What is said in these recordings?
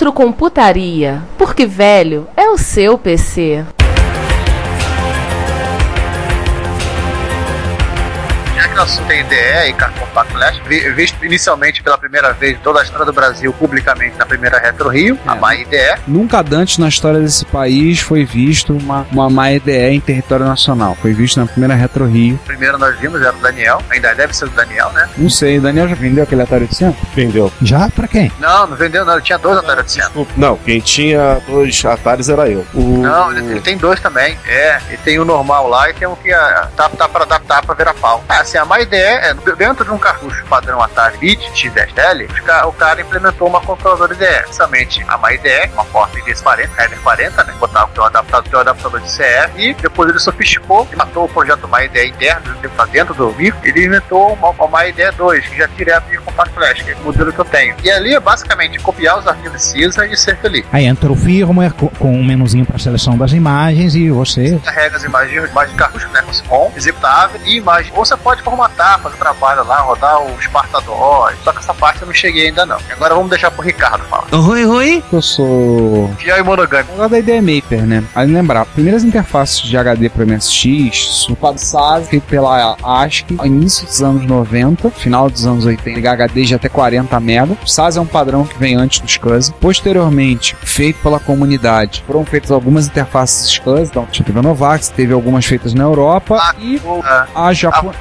Retrocomputaria, porque velho é o seu PC. Assunto tem IDE e Cartoon vi- visto inicialmente pela primeira vez em toda a história do Brasil publicamente na primeira Retro Rio, a MAI IDE. Nunca antes na história desse país foi visto uma, uma má EDE em território nacional. Foi visto na primeira Retro Rio. Primeiro nós vimos, era o Daniel, ainda deve ser o Daniel, né? Não sei, o Daniel já vendeu aquele Atari 800? Vendeu. Já? Pra quem? Não, não vendeu não, ele tinha dois Atari 800. Não, quem tinha dois Ataris era eu. O... Não, ele, ele tem dois também. É, ele tem o normal lá e tem um que ah, tá, tá pra adaptar pra virar pau. Ah, assim, a má ideia é, dentro de um cartucho padrão Atari Bit X10L, os ca- o cara implementou uma controladora IDE. Principalmente a ideia, uma porta IDS40, Header 40, né? Botava o teu adaptador, teu adaptador de CF e depois ele sofisticou e matou o projeto má ideia interno, dentro do micro, ele inventou uma, uma ideia 2, que já direto de Compact Flash, que é o modelo que eu tenho. E ali é basicamente copiar os arquivos CISA e ser feliz. Aí entra o firmware co- com um menuzinho para seleção das imagens e você. carrega as imagens, imagens de cartucho, né, com ROM, executável e imagem. Ou você pode formatar, fazer trabalho lá, rodar o Sparta DOS. Só que essa parte eu não cheguei ainda não. Agora vamos deixar pro Ricardo falar. Oi, oi. Eu sou. Fiel e monogâmico. Agora da ID Maper, né? Aí lembrar, primeiras interfaces de HD para MSX, o PABSAS, feito pela ASCII, início dos anos 90, final dos anos 80, HD de até 40 MB. O SAS é um padrão que vem antes do SCSI. Posteriormente, feito pela comunidade, foram feitas algumas interfaces SCSI, então teve a Novax, teve algumas feitas na Europa Ah, e ah, a Japão.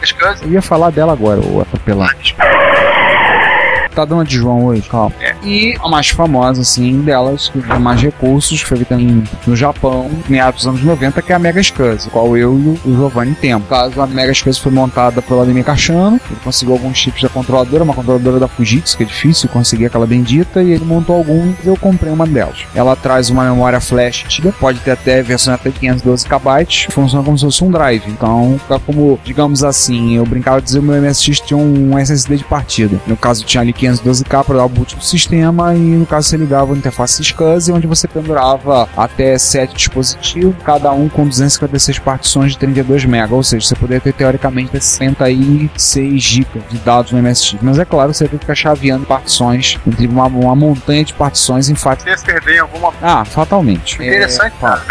Eu ia falar dela agora, o atropelar. Tá dando de João hoje, calma. E a mais famosa, assim, delas, que tem mais recursos, foi feita no Japão, meados dos anos 90, que é a Mega SCSI, qual eu e o Giovanni temos. No caso, a Mega SCSI foi montada pelo Ademir Cachano, ele conseguiu alguns chips da controladora, uma controladora da Fujitsu, que é difícil conseguir aquela bendita, e ele montou alguns e eu comprei uma delas. Ela traz uma memória flash antiga, pode ter até versão até 512 KB, funciona como se fosse um drive. Então, fica como, digamos assim, eu brincava de dizer que o meu MSX tinha um SSD de partida. No caso, tinha ali 512K para dar o boot do sistema, e no caso, você ligava a interface SCSI, onde você pendurava até 7 dispositivos, cada um com 256 partições de 32 MB, ou seja, você poderia ter teoricamente 66 GB de dados no MSX. Mas é claro, você tem que ficar chaveando partições entre uma, uma montanha de partições em fato. Você perder em alguma Ah, fatalmente. Interessante, É, cara,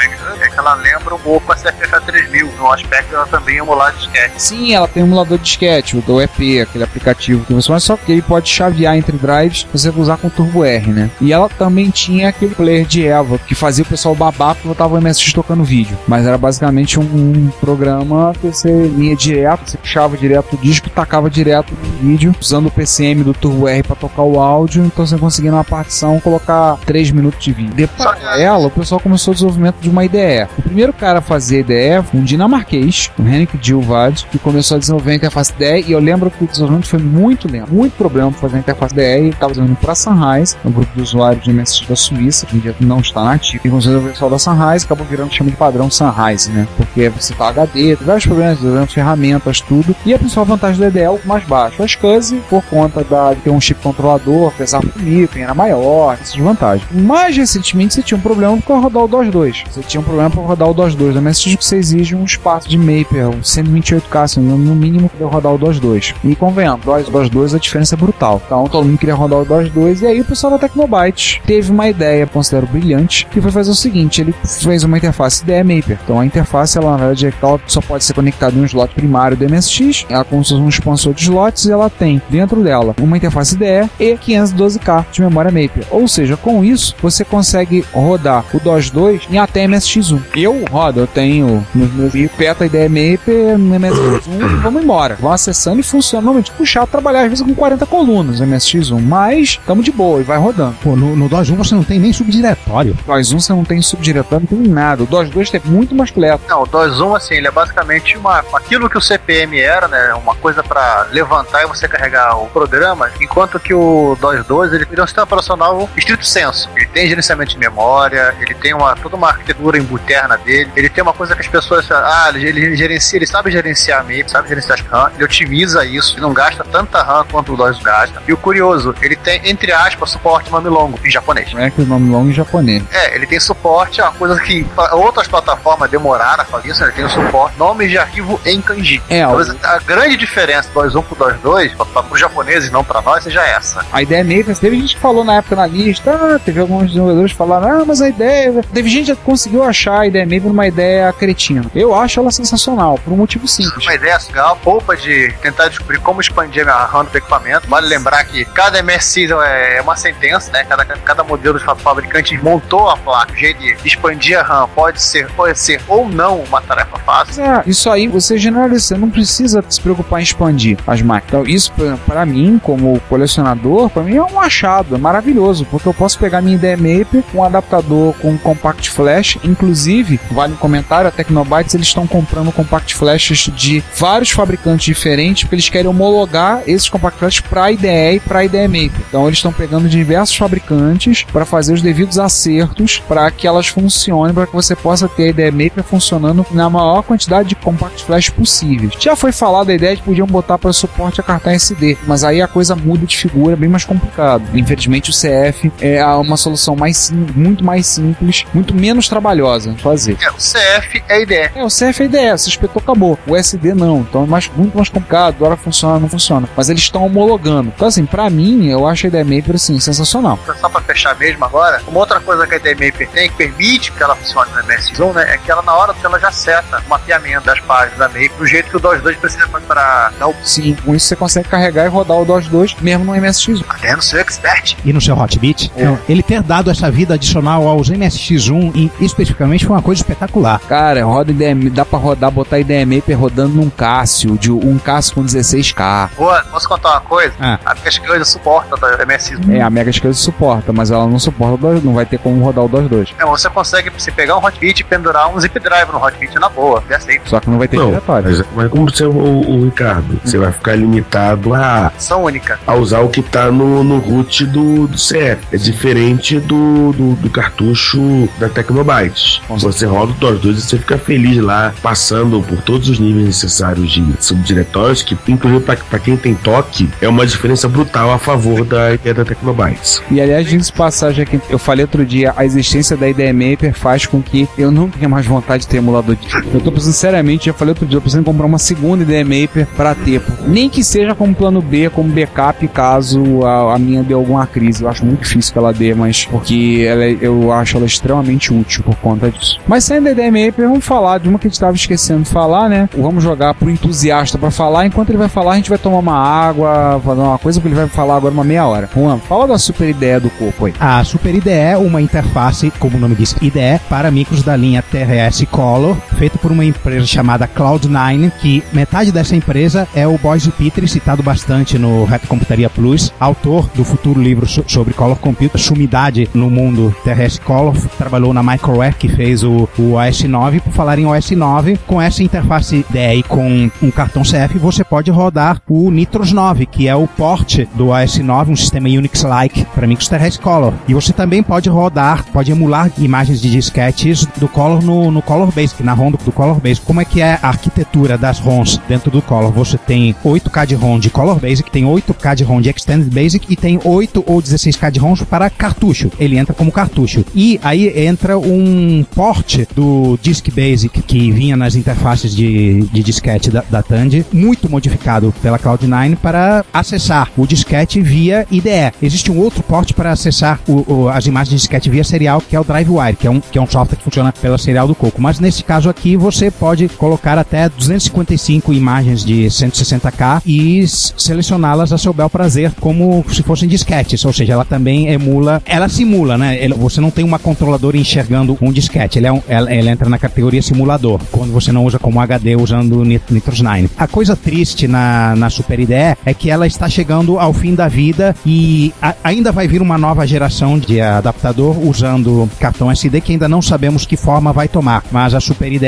é que ela lembra um pouco a CFH 3000, no aspecto ela também emular disquete. Sim, ela tem um emulador de disquete, o do EP, aquele aplicativo que você mas só que ele pode chavear entre drives, você usar com Turbo R, né? E ela também tinha aquele player de Eva que fazia o pessoal babar porque botava o MSX tocando vídeo. Mas era basicamente um, um programa que você linha direto, você puxava direto o disco, tacava direto no vídeo, usando o PCM do Turbo R para tocar o áudio, então você conseguia numa partição colocar 3 minutos de vídeo. Depois dela, o pessoal começou o desenvolvimento de uma IDE. O primeiro cara a fazer IDE foi um dinamarquês, o Henrik Dilvad, que começou a desenvolver a interface IDE e eu lembro que o desenvolvimento foi muito lento, muito problema para fazer a interface ele estava desenvolvendo para Sunrise, um grupo de usuários de MSX da Suíça, que ainda não está nativo, e começou a só da Sunrise, acabou virando chama de padrão Sunrise, né? Porque você tá HD, tem vários problemas, desenvolvendo ferramentas, tudo, e a principal vantagem do IDE é o mais baixo. A SCSI, por conta da, de ter um chip controlador, apesar do micro, era maior, essas vantagens. Mais recentemente você tinha um problema para rodar o DOS 2. Você tinha um problema para rodar o DOS 2 do MSX, que você exige um espaço de Maper, 128K, assim, no mínimo para rodar o DOS 2. E convenhamos, DOS 2 a diferença é brutal. Então todo mundo queria rodar o DOS 2 e aí o pessoal da Tecnobytes teve uma ideia, considero brilhante, que foi fazer o seguinte, ele fez uma interface IDE Maper. Então a interface, ela na verdade, é ela só pode ser conectada em um slot primário do MSX, ela se fosse um expansor de slots e ela tem dentro dela uma interface IDE e 512K de memória Maper. Ou seja, com isso você consegue rodar o DOS 2 em até MSX1. Eu rodo, eu tenho nos meus PETA IDE Maper no MSX1 vamos embora. Vão acessando e funciona normalmente. Puxar trabalhar às vezes com 40 colunas no MSX1, mas estamos de boa e vai rodando. Pô, no, no DOS 1 você não tem nem subdiretório. DOS 1 você não tem subdiretório, não tem nada. O DOS 2 tem muito mais completo. Não, o DOS 1, assim, ele é basicamente uma, aquilo que o CPM era, né? Uma coisa para levantar e você carregar o programa, enquanto que o DOS 2 ele, ele é um sistema operacional estrito senso. Ele tem gerenciamento de memória, ele tem uma, toda uma arquitetura interna dele, ele tem uma coisa que as pessoas. Ah, ele, ele gerencia, ele sabe gerenciar MIP, sabe gerenciar as RAM, ele otimiza isso, ele não gasta tanta RAM quanto o DOS gasta. E o curioso, ele tem, entre aspas, suporte nome longo em japonês. É que o nome longo em japonês. É, ele tem suporte a uma coisa que outras plataformas demoraram a fazer isso, né? ele tem o suporte nomes de arquivo em kanji. É, Talvez a grande diferença do DOS 1 pro DOS 2, para os japoneses e não para nós, seja essa. A ideia Maker, teve gente que falou na época na lista, ah, teve alguns desenvolvedores que falaram, ah, mas a ideia. Teve gente que conseguiu achar a ideia Maker uma ideia cretina. Eu acho ela sensacional, por um motivo simples. Uma ideia legal, poupa de tentar descobrir como expandir a RAM do equipamento. Vale lembrar que cada MSI é uma sentença, né? Cada, cada modelo de fabricante montou a placa, o jeito de expandir a RAM pode ser, pode ser ou não uma tarefa fácil. É, isso aí você generaliza, não precisa se preocupar em expandir as máquinas. Então, isso para mim, como colecionador, para mim é um achado, é maravilhoso, porque eu posso pegar minha ideia Maper, um adaptador com um compact flash, inclusive, vale um comentário, a Tecnobytes eles estão comprando compact flashes de vários fabricantes diferentes, porque eles querem homologar esses compact flashes para IDE para IDE Maper. Então, eles estão pegando diversos fabricantes para fazer os devidos acertos para que elas funcionem, para que você possa ter a IDE Maper funcionando na maior quantidade de compact flash possíveis. Já foi falado a ideia de podiam botar para suporte a cartão SD, mas aí a coisa muda de figura, é bem mais complicado. Infelizmente o CF é uma solução mais sim, muito mais simples, muito menos trabalhosa de fazer. É, o CF é a ideia. É, o CF é a ideia, se espetou, acabou. O SD não, então é mais, muito mais complicado, agora funciona, não funciona. Mas eles estão homologando. Então assim, para mim, eu acho a ideia Maper assim, sensacional. Só para fechar mesmo agora, uma outra coisa que a ideia Maper tem, que permite que ela funcione no MS1, né, é que ela na hora que ela já seta o mapeamento das páginas da Maper do jeito que o DOS 2 precisa para dar o... Sim, com isso você consegue carregar e rodar o DOS 2 mesmo no MSX1. Até no seu expert. E no seu Hotbit. É. Ele ter dado essa vida adicional aos MSX1 e especificamente foi uma coisa espetacular. Cara, roda IDM, dá pra rodar, botar IDE Maper rodando num Cássio, de um Cássio com 16K. Boa, posso contar uma coisa? Ah. A Scale suporta o MSX1. É, a Mega Scale suporta, mas ela não suporta o DOS, não vai ter como rodar o DOS 2. É, você consegue você pegar um Hotbit e pendurar um zip drive no Hotbit na boa, é assim. Só que não vai ter diretório. Mas, mas como você, o, o Ricardo, você vai ficar limitado a, São única. a usar o que tá no, no root do, do CF. É diferente do, do, do cartucho da Tecnobytes. Você roda o DOS 2 e você fica feliz lá, passando por todos os níveis necessários de subdiretórios, que inclusive para quem tem toque, é uma diferença brutal a favor da ideia da Tecnobytes. E aliás, diz passagem aqui, eu falei outro dia, a existência da IDE Maper faz com que eu não tenha mais vontade de ter emulador de. Eu tô precisando, sinceramente, já falei outro dia, eu preciso comprar uma segunda IDE Maper para ter. Nem que seja como plano B, como backup, caso a, a minha dê alguma crise. Eu acho muito difícil que ela dê, mas porque ela, é, eu acho ela extremamente útil por conta disso. Mas saindo da IDE Maper, vamos falar de uma que a gente tava esquecendo de falar, né? Vamos jogar pro entusiasta para falar. Enquanto ele vai falar, a gente vai tomar uma água, fazer uma coisa, ele vai falar agora uma meia hora. Juan, fala da super ideia do corpo aí. A Super IDE é uma interface, como o nome diz, IDE, para micros da linha TRS Color, feita por uma empresa chamada Cloud9, que metade dessa empresa é o Boise Petri, citado bastante no Reto Computaria Plus, autor do futuro livro so sobre Color Computer, sumidade no mundo TRS Color, trabalhou na Microware, que fez o, o OS 9. Por falar em OS 9, com essa interface IDE com um cartão CF, você pode rodar o Nitros 9, que é o port do OS 9, um sistema Unix-like para micros TRS Color. E você também pode rodar, pode emular imagens de disquetes do Color no, no Color Basic, na ROM do, do Color Basic. Como é que é a arquitetura das ROMs dentro do Color? Você tem 8K de ROM de Color Basic, tem 8K de ROM de Extended Basic e tem 8 ou 16K de ROMs para cartucho. Ele entra como cartucho. E aí entra um porte do Disk Basic que vinha nas interfaces de, de disquete da, da Tandy, muito modificado pela Cloud9 para acessar o disquete via IDE. Existe um outro porte para acessar o, o, as imagens de disquete via serial, que é o DriveWire, que é, um, que é um software que funciona pela serial do Coco. Mas nesse caso aqui, você pode colocar até 255 imagens de 160K e selecioná-las a seu bel prazer, como se fossem disquetes. Ou seja, ela também emula, ela simula, né? Você não tem uma controladora enxergando um disquete, ele é um, ela, ela, entra na categoria simulador, quando você não usa como HD usando Nitrous 9. A coisa triste na, na Super IDE é que ela está chegando ao fim da vida e a, ainda vai vir uma nova geração de adaptador usando cartão SD que ainda não sabemos que forma vai tomar. Mas a Super IDE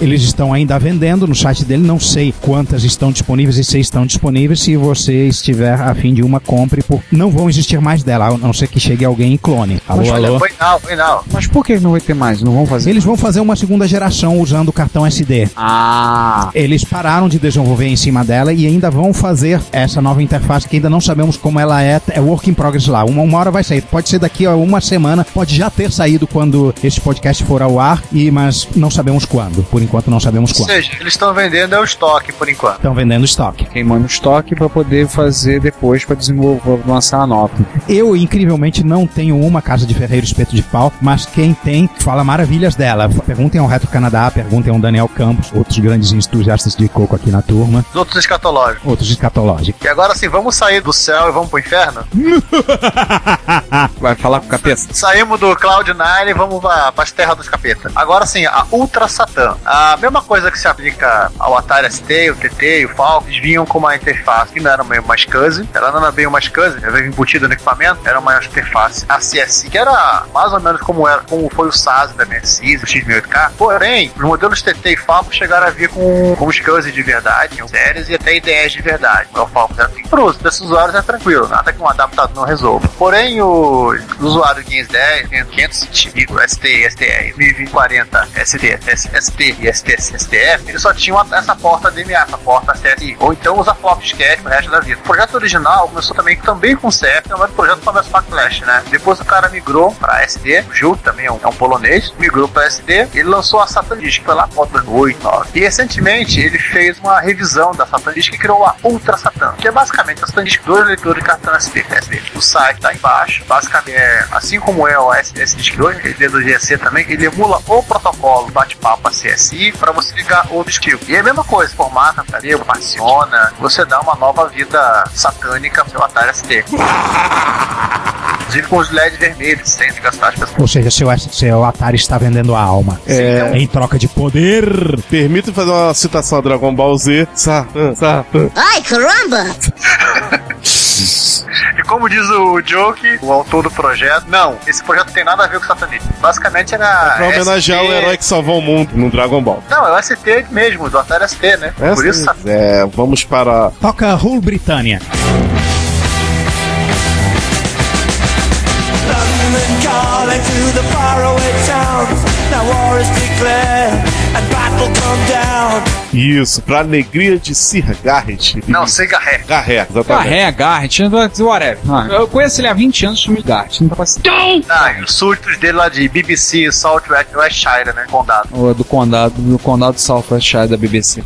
eles estão ainda vendendo no site dele, não sei quantas estão disponíveis e se estão disponíveis. Se você estiver a fim de uma, compre, por... não vão existir mais dela, a não ser que chegue alguém em clone. Alô, Mas, alô? Foi não, foi não. Mas por que não vai ter mais? Não vão fazer? Eles vão fazer uma segunda geração usando o cartão SD. Ah! Eles pararam de desenvolver em cima dela e ainda vão fazer essa nova interface que ainda não sabemos como ela é. É work in progress lá. Uma, uma hora vai sair. Pode ser daqui a uma semana, pode já ter saído quando esse podcast for ao ar, e mas não sabemos quando. Por enquanto não sabemos Ou quando. seja, eles estão vendendo é o estoque por enquanto. Estão vendendo estoque. Queimando estoque para poder fazer depois para desenvolver, lançar a nova. Eu, incrivelmente, não tenho uma casa de ferreiro espeto de pau, mas quem tem fala maravilhas dela. Perguntem ao Retro Canadá, perguntem ao Daniel Campos, outros grandes entusiastas de coco aqui na turma, Os outros escatológicos. outros escatológicos. E agora sim, vamos sair do céu e vamos pro inferno? Vai falar com o capeta? Saímos do Cloud9 e vamos para as terras dos capetas. Agora sim, a Ultra Satan. A mesma coisa que se aplica ao Atari ST, o TT e o Falcon, eles vinham com uma interface que não era meio uma SCSI, ela não era bem uma SCSI, ela veio embutida no equipamento, era uma interface ACSI, que era mais ou menos como, era, como foi o SAS da MSI, o X1008K. Porém, os modelos TT e Falcon chegaram a vir com, com SCSI de verdade, séries e até IDEs de verdade. O Falcon era uso desses usuários é tranquilo, nada que um adaptador não resolva. Porém, os usuários de 510, 520 ST, STE, 1040 ST, ST e ST, STF, eles só tinham essa porta DMA, essa porta CSI. Ou então usa flop sketch pro resto da vida. O projeto original começou também, também com CF, mas o projeto começou com Flash, né? Depois o cara migrou pra SD, o Gil também é um, é um polonês, migrou pra SD, ele lançou a Satan Disk, foi lá por 2008, 9. E recentemente ele fez uma revisão da Satan e criou a Ultra Satan, que é basicamente a Satan Disk, dois leitores de cartão SD, SD. O site tá embaixo, basicamente, é, assim como é o SSD 2, ele é do GC também, ele emula o protocolo bate-papo CSI para você ligar o disquil. E é a mesma coisa, formata, tarefa, particiona, você dá uma nova vida satânica pro seu Atari ST. Inclusive com os LED vermelhos, sem gastar as pessoas. Ou seja, seu, seu Atari está vendendo a alma. É. Em troca de poder. Permita fazer uma citação a Dragon Ball Z. Satan, Satan. Ai, caramba! E como diz o Joke, o autor do projeto, não, esse projeto tem nada a ver com satanismo. Basicamente era. Pra homenagear ST... o herói que salvou o mundo no Dragon Ball. Não, é o ST mesmo, do Atari ST, né? É, Por isso, sim. é, vamos para. Toca Rule Britânia. Calling to the faraway towns. Now war is declared and battle come down. Isso, pra alegria de Sir Garrett. Não, Sega Ré. Garrett, exatamente. Garré, Garrett, whatever. Ah, eu conheço ele há 20 anos, chamo de Garrett. Não tá passando. Ah, e os surtos dele lá de BBC, Southwest Westshire, né? Condado. Ou é do condado, do condado Southwestshire da BBC.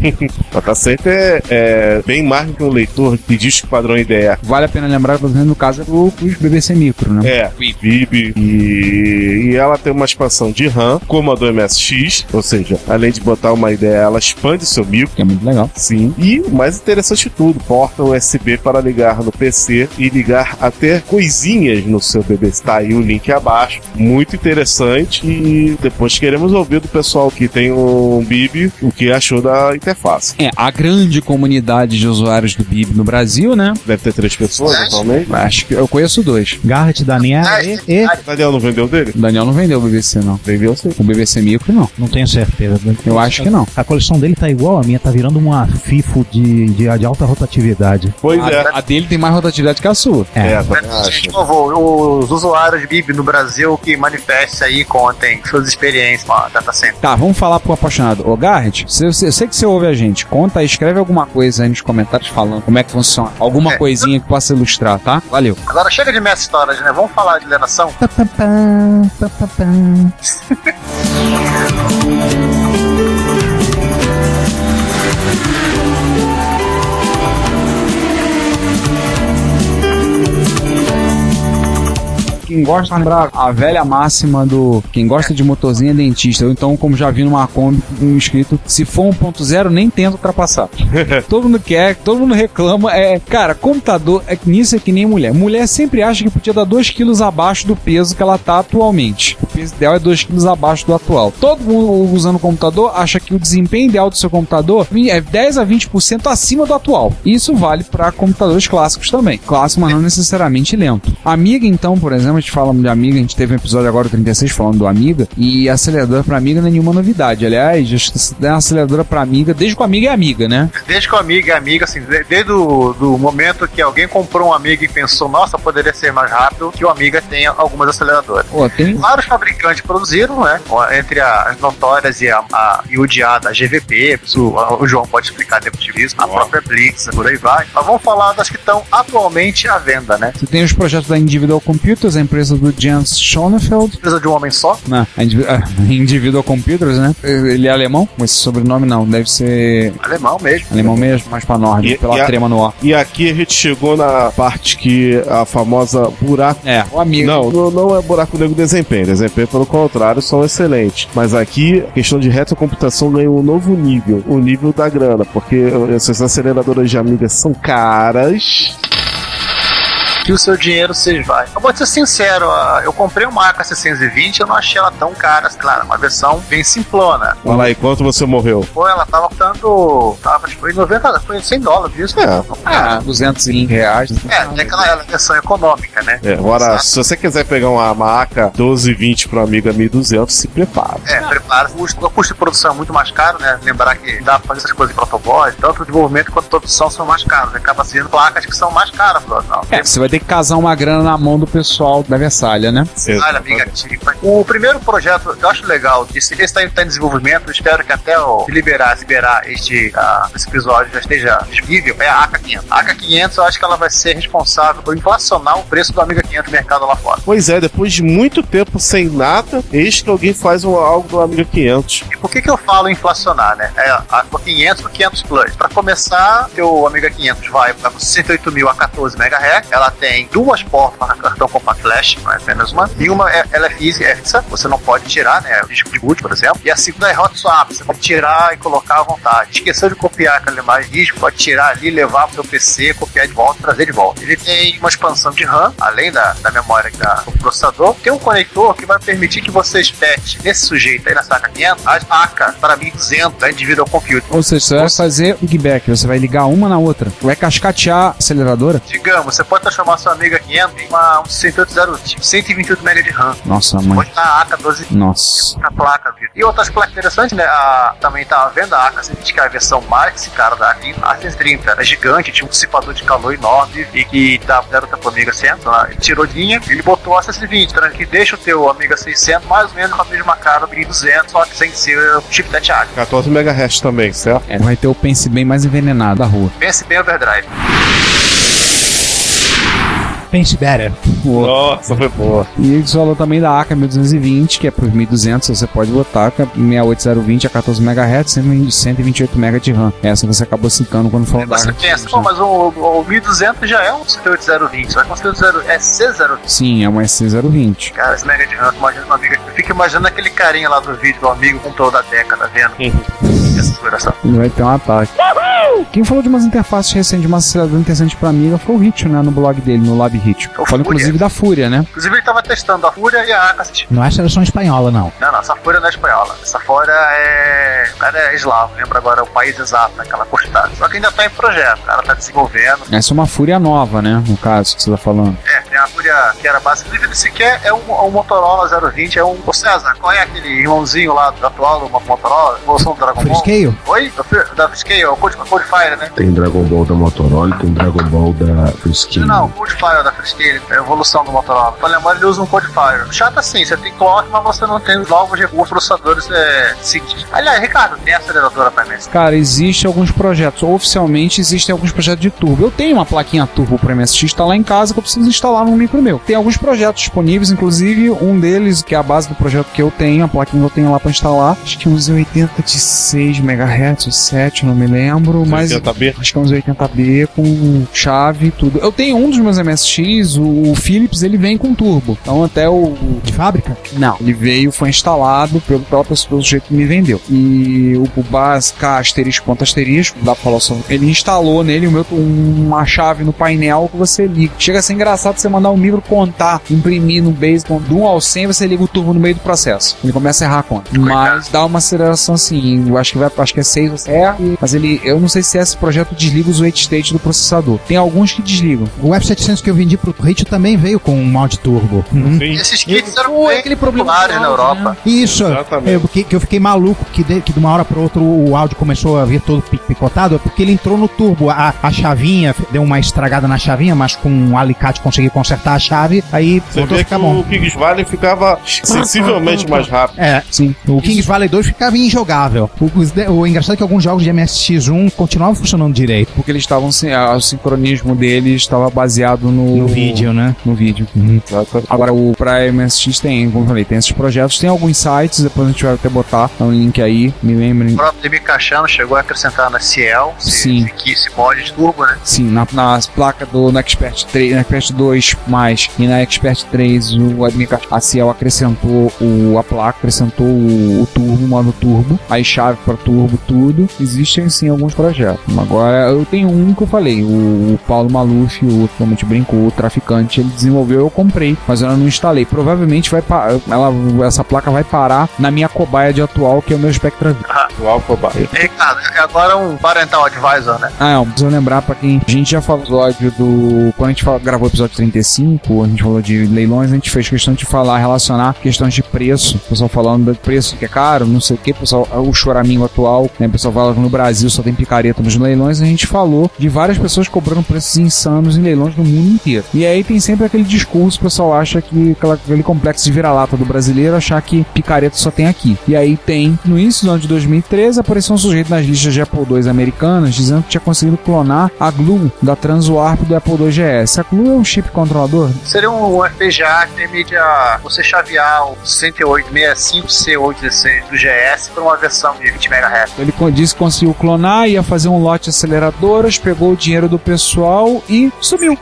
Dataset é, é bem mais do que um leitor de disco padrão IDE. Vale a pena lembrar que no caso é do os BBC Micro, né? É, VIP. E, e ela tem uma expansão de RAM, como a do MSX, ou seja, além de botar uma ideia, ela expande seu micro. Que é muito legal. Sim. E o mais interessante de tudo, porta USB para ligar no PC e ligar até coisinhas no seu BBC. Tá aí o link abaixo. Muito interessante. E depois queremos ouvir do pessoal que tem um BIB o que achou da interface. É, a grande comunidade de usuários do BIB no Brasil, né? Deve ter três pessoas atualmente. Acho que eu conheço dois. Garrett, Daniel e, e... O Daniel não vendeu dele? O Daniel não vendeu o BBC, não. Vendeu sim. O BBC Micro, não. Não tenho certeza. Eu acho que não. A coleção dele tá igual igual a minha, tá virando uma FIFO de, de, de alta rotatividade. Pois a, é. a dele tem mais rotatividade que a sua. É. É, também Gente, acho. por favor, os usuários BIB no Brasil que manifestem aí, contem suas experiências com a data center. Tá, vamos falar pro apaixonado. Ô, Garrett, se- eu sei- que você ouve a gente. Conta aí, escreve alguma coisa aí nos comentários falando como é que funciona. Alguma É. coisinha que possa ilustrar, tá? Valeu. Agora chega de minhas histórias, né? Vamos falar de alienação? Pá, pá, pá, pá, pá, pá. Quem gosta de lembrar a velha máxima do quem gosta de motorzinho é dentista. Ou então, como já vi numa Kombi, um escrito: se for 1.0, nem tenta ultrapassar. todo mundo quer, todo mundo reclama. É, cara, computador é que nisso é que nem mulher. Mulher sempre acha que podia dar 2 quilos abaixo do peso que ela tá atualmente. O peso ideal é 2 quilos abaixo do atual. Todo mundo usando computador acha que o desempenho ideal do seu computador é 10 a 20% acima do atual. Isso vale para computadores clássicos também. Clássico, mas não necessariamente lento. Amiga, então, por exemplo, a gente fala de Amiga, a gente teve um episódio agora, o 36, falando do Amiga, e aceleradora para Amiga não é nenhuma novidade. Aliás, acho que se der uma aceleradora para Amiga, desde que o Amiga é Amiga, né? Desde que o amigo é amiga, assim, de- desde o do momento que alguém comprou um amigo e pensou, nossa, poderia ser mais rápido, que o Amiga tem algumas aceleradoras. Pô, tem. Vários fabricantes produziram, né? Entre a- as notórias e a, a e odiada GVP, isso, o João pode explicar depois disso, a própria Blitz, por aí vai. Mas vamos falar das que estão atualmente à venda, né? Você tem os projetos da Individual Computers, a empresa do Jens Schonefeld, Precisa de um homem só? a Individual Computers, né? Ele é alemão? Esse sobrenome não, deve ser Alemão mesmo. alemão mesmo, mais pra norte, E- pela e a- trema no ó. E aqui a gente chegou na parte que a famosa buraco. É, o amigo. Não, não, não é buraco negro desempenho. Desempenho, pelo contrário, são excelentes. Mas aqui, a questão de retrocomputação ganhou um novo nível. O nível da grana. Porque essas aceleradoras de amigas são caras. Que o seu dinheiro se vai. Eu vou ser sincero, eu comprei uma AK-620, eu não achei ela tão cara, claro, uma versão bem simplona. Olha aí, quanto você morreu? Pô, ela tava custando, tava tipo, em 90, foi 100 dólares isso. É. Ah, 220 reais. É, tem aquela versão econômica, né? É, agora, Exato. se você quiser pegar uma, uma AK 1220 para amiga 1200, se prepara. É, prepara. O custo, o custo de produção é muito mais caro, né? Lembrar que dá pra fazer essas coisas em protoboard, tanto o desenvolvimento quanto a produção são mais caros. né? Acaba sendo placas que são mais caras, pro não. É, você vai ter que casar uma grana na mão do pessoal da Versalha, né? O primeiro projeto que eu acho legal, esse está em, tá em desenvolvimento, espero que até o liberar, liberar este, ah, esse episódio já esteja disponível, é a AK500. A AK500 eu acho que ela vai ser responsável por inflacionar o preço do Amiga 500 no mercado lá fora. Pois é, depois de muito tempo sem nada, eis que alguém faz um, algo do Amiga 500. E por que que eu falo inflacionar, né? É a a 500 por 500 Plus. Para começar, teu Amiga 500 vai para 68.000 a 14 MHz. Ela tem duas portas para cartão compact flash, não é apenas uma. E uma é, ela é é fixa, você não pode tirar, né? O disco de boot, por exemplo. E a segunda é hot swap, você pode tirar e colocar à vontade. Esqueceu de copiar aquela imagem disco, pode tirar ali, levar pro seu PC, copiar de volta, trazer de volta. Ele tem uma expansão de RAM, além da, da memória da, do processador. Tem um conector que vai permitir que você espete nesse sujeito aí na saca 500 a AK para 1200 da Individual Computer. Ou seja, você vai fazer piggyback, você vai ligar uma na outra. Vai cascatear a aceleradora. Digamos, você pode transformar sua amiga 500 em uma um 128, 128 MB de RAM. Nossa, mãe. Pode estar a AK 12 Nossa. na placa, viu? E outras placas interessantes, né? A, também tá à venda a AK-120, que é a versão mais cara da AK. A 130 era gigante, tinha um dissipador de calor enorme e que dava zero pra Amiga 100. Né? Ele tirou linha, ele botou a 120, né? que deixa o teu Amiga 600 mais ou menos com a mesma cara do 1200, só que sem ser o chipset AK. 14 MHz também, certo? É, vai ter o pense bem mais envenenado da rua. Pense bem overdrive. Pense better. Nossa, foi boa. E ele falou também da AK 1220, que é por 1200, você pode botar, que é 68020 a 14 MHz, 128 MB de RAM. Essa você acabou citando quando falou da Você pensa, pô, mas o, o 1200 já é um 68020, só que um 680 é C020. Sim, é uma SC020. Cara, esse mega de RAM, imagina uma amiga. Eu fico imaginando aquele carinha lá do vídeo do amigo com toda a década, vendo? Essa seguração. Ele vai ter um ataque. Quem falou de umas interfaces recentes, de uma aceleradora interessante pra amiga, foi o Ritio, né? No blog dele, no Lab Ritio. O Falou inclusive da Fúria, né? Inclusive ele tava testando a Fúria e a AK. Não é seleção espanhola, não. Não, não, essa Fúria não é espanhola. Essa Fúria é. O cara é eslavo, lembra agora o país exato naquela postagem. Só que ainda tá em projeto, o cara tá desenvolvendo. Essa é uma Fúria nova, né? No caso que você tá falando. É, tem a Fúria que era básico. Inclusive, sequer é um, um Motorola 020, é um. Ô César, qual é aquele irmãozinho lá do atual do Motorola? Evolução do Dragon Ball? Freescale? Oi? Da, da Scale, o Code, Codefire, né? Tem Dragon Ball da Motorola e tem Dragon Ball da Freescale. Não, o Codefire da Freescale, é a evolução do Motorola. Pra lembrar, ele usa um Codefire. Chato assim, você tem clock, mas você não tem os novos recursos processadores é, seguintes. Aliás, Ricardo, tem aceleradora pra mim. Cara, existe alguns projetos. Oficialmente existem alguns projetos de turbo. Eu tenho uma plaquinha turbo pro MSX instalar em casa que eu preciso instalar num micro meu. Tem alguns projetos disponíveis, inclusive um deles, que é a base do projeto que eu tenho, a plaquinha que eu tenho lá pra instalar. Acho que é uns 86 MHz ou 7, não me lembro, mas 80B. acho que é uns 80B com chave e tudo. Eu tenho um dos meus MSX, o Philips, ele vem com turbo. Então até o De fábrica? não, ele veio, foi instalado pelo, pessoa, pelo jeito que me vendeu. E o, o bas K asterisco ponto asterisco, dá pra falar só. Ele instalou nele o meu, uma chave no painel que você liga. Chega a ser engraçado você mandar um micro contar, imprimir no Basic do 1 ao 100, você liga o turbo no meio do processo. Ele começa a errar a conta. Mas dá uma aceleração assim, eu acho que vai, acho que é 6 você erra, mas ele, eu não sei se esse projeto desliga os wait state do processador. Tem alguns que desligam. O F700 que eu vendi pro Ritio também veio com um mod turbo. Uhum. Sim. Esses kits eram Pô, aquele problema na Europa. Isso, Exatamente. eu, que, que eu fiquei maluco que de, que de uma hora para outra o áudio começou a vir todo pi- picotado, é porque ele entrou no turbo. A, a chavinha deu uma estragada na chavinha, mas com um alicate consegui consertar a chave, aí Você voltou a vê que ficar bom. o Kings Valley ficava sensivelmente mais rápido. É, sim. O Kings Valley 2 ficava injogável. O, de- o engraçado é que alguns jogos de MSX1 continuavam funcionando direito. Porque eles estavam, ah, o sincronismo deles estava baseado no, No vídeo, né? No vídeo. Agora, o pra MSX tem, como eu falei, tem esses projetos, tem alguns sites, depois a gente vai até botar um link aí, me lembrem. O próprio DB Cachano chegou a acrescentar na Ciel, Sim. esse, kit, esse mod de turbo, né? Sim, na, nas placas do no Expert 3, na Expert 2 mais e na Expert 3 o a Ciel acrescentou o, a placa, acrescentou o, o turbo, o modo turbo, aí chave para turbo, tudo. Existem sim alguns projetos. Agora eu tenho um que eu falei, o, o Paulo Maluf, o como te brincou, o traficante, ele desenvolveu, eu comprei, mas eu não instalei. Provavelmente vai ela, essa placa vai parar na minha cobaia de atual, que é o meu Spectra V. O Alpha Bar. E, Ricardo, agora um parental advisor, né? Ah, não, preciso lembrar pra quem. A gente já falou do episódio do. Quando a gente fala- gravou o episódio 35, a gente falou de leilões, a gente fez questão de falar, relacionar questões de preço. O pessoal falando do preço que é caro, não sei o que, pessoal, o choraminho atual, né? O pessoal fala que no Brasil só tem picareta nos leilões, a gente falou de várias pessoas cobrando preços insanos em leilões no mundo inteiro. E aí tem sempre aquele discurso, o pessoal acha que aquele complexo de vira-lata do brasileiro achar que picareta só tem aqui. E aí tem, no início do ano de 2013, apareceu um sujeito nas listas de Apple II americanas dizendo que tinha conseguido clonar a GLU da Transwarp do Apple II GS. A GLU é um chip controlador? Seria um FPGA que permite a você chavear o 6865C816 do GS para uma versão de 20 MHz. Ele disse que conseguiu clonar, ia fazer um lote de aceleradoras, pegou o dinheiro do pessoal e sumiu.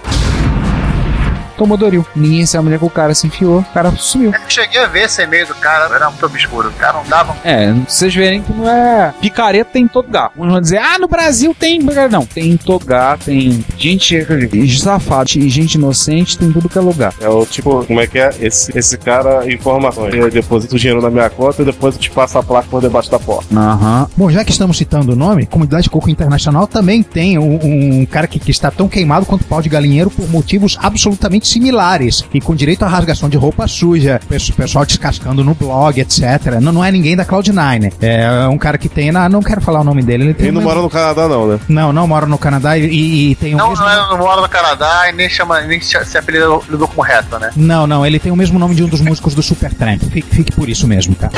Tomou Doril. Ninguém sabe onde é que o cara se enfiou, o cara sumiu. Eu cheguei a ver esse e-mail do cara, era muito obscuro. O cara não dava. É, vocês verem que não é. Picareta tem em todo lugar. Uns vão dizer, ah, no Brasil tem. Não, tem em todo lugar, tem gente safada e gente inocente, tem em tudo que é lugar. É o tipo, como é que é? Esse, esse cara informações. Eu deposito o dinheiro na minha conta e depois eu te passo a placa por debaixo da porta. Aham. Bom, já que estamos citando o nome, Comunidade Coco Internacional também tem um, um cara que, que está tão queimado quanto pau de galinheiro por motivos absolutamente similares e com direito à rasgação de roupa suja, pesso- pessoal descascando no blog, etc. Não, não é ninguém da Cloud9. É um cara que tem, não quero falar o nome dele. Ele, tem Ele não uma- mora no Canadá, não, né? Não, não mora no Canadá e, e tem o Não, mesmo não, é, não mora no Canadá e nem, chama, nem se apelida lidou como reto, né? Não, não, ele tem o mesmo nome de um dos músicos do Supertramp. Fique, fique por isso mesmo, cara.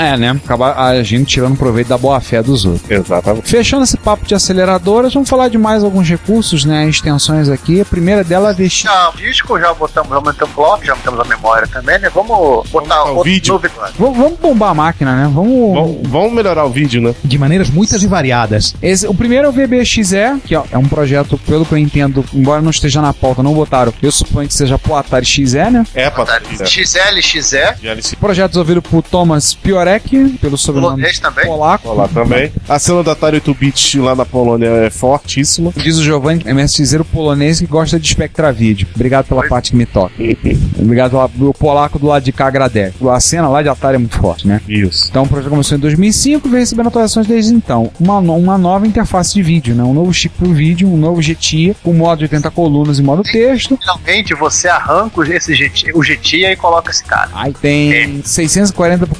É, né? Acaba a gente tirando proveito da boa fé dos outros. Exatamente. Fechando esse papo de aceleradoras, vamos falar de mais alguns recursos, né? Extensões aqui. A primeira dela é VX. Já, o disco já botamos, já aumentamos o clock, já aumentamos a memória também, né? Vamos botar outro vídeo. novo agora. Vamos, vamos bombar a máquina, né? Vamos. Vamos, vamos melhorar o vídeo, né? De maneiras muitas e variadas. Esse- o primeiro é o VBXE, que ó, é um projeto, pelo que eu entendo, embora não esteja na pauta, não botaram. Eu suponho que seja pro Atari XE, né? É, pra Tá, XL, XE. Projeto desenvolvido por Thomas Piorek, Pelo sobrenome Polonês também. polaco. Olha lá também. A cena da Atari 8-bit lá na Polônia é fortíssima. Diz o Giovanni, MSXero polonês que gosta de Spectra Video. Obrigado pela parte que me toca. Obrigado pela- o polaco do lado de cá agradece. A cena lá de Atari é muito forte, né? Isso. Então o projeto começou em 2005 e vem recebendo atualizações desde então. Uma, uma nova interface de vídeo, né? Um novo chip pro vídeo, um novo GTIA, com modo de 80 colunas e modo texto. Finalmente você arranca esse GT, o GTIA e coloca esse cara. Aí tem 640 por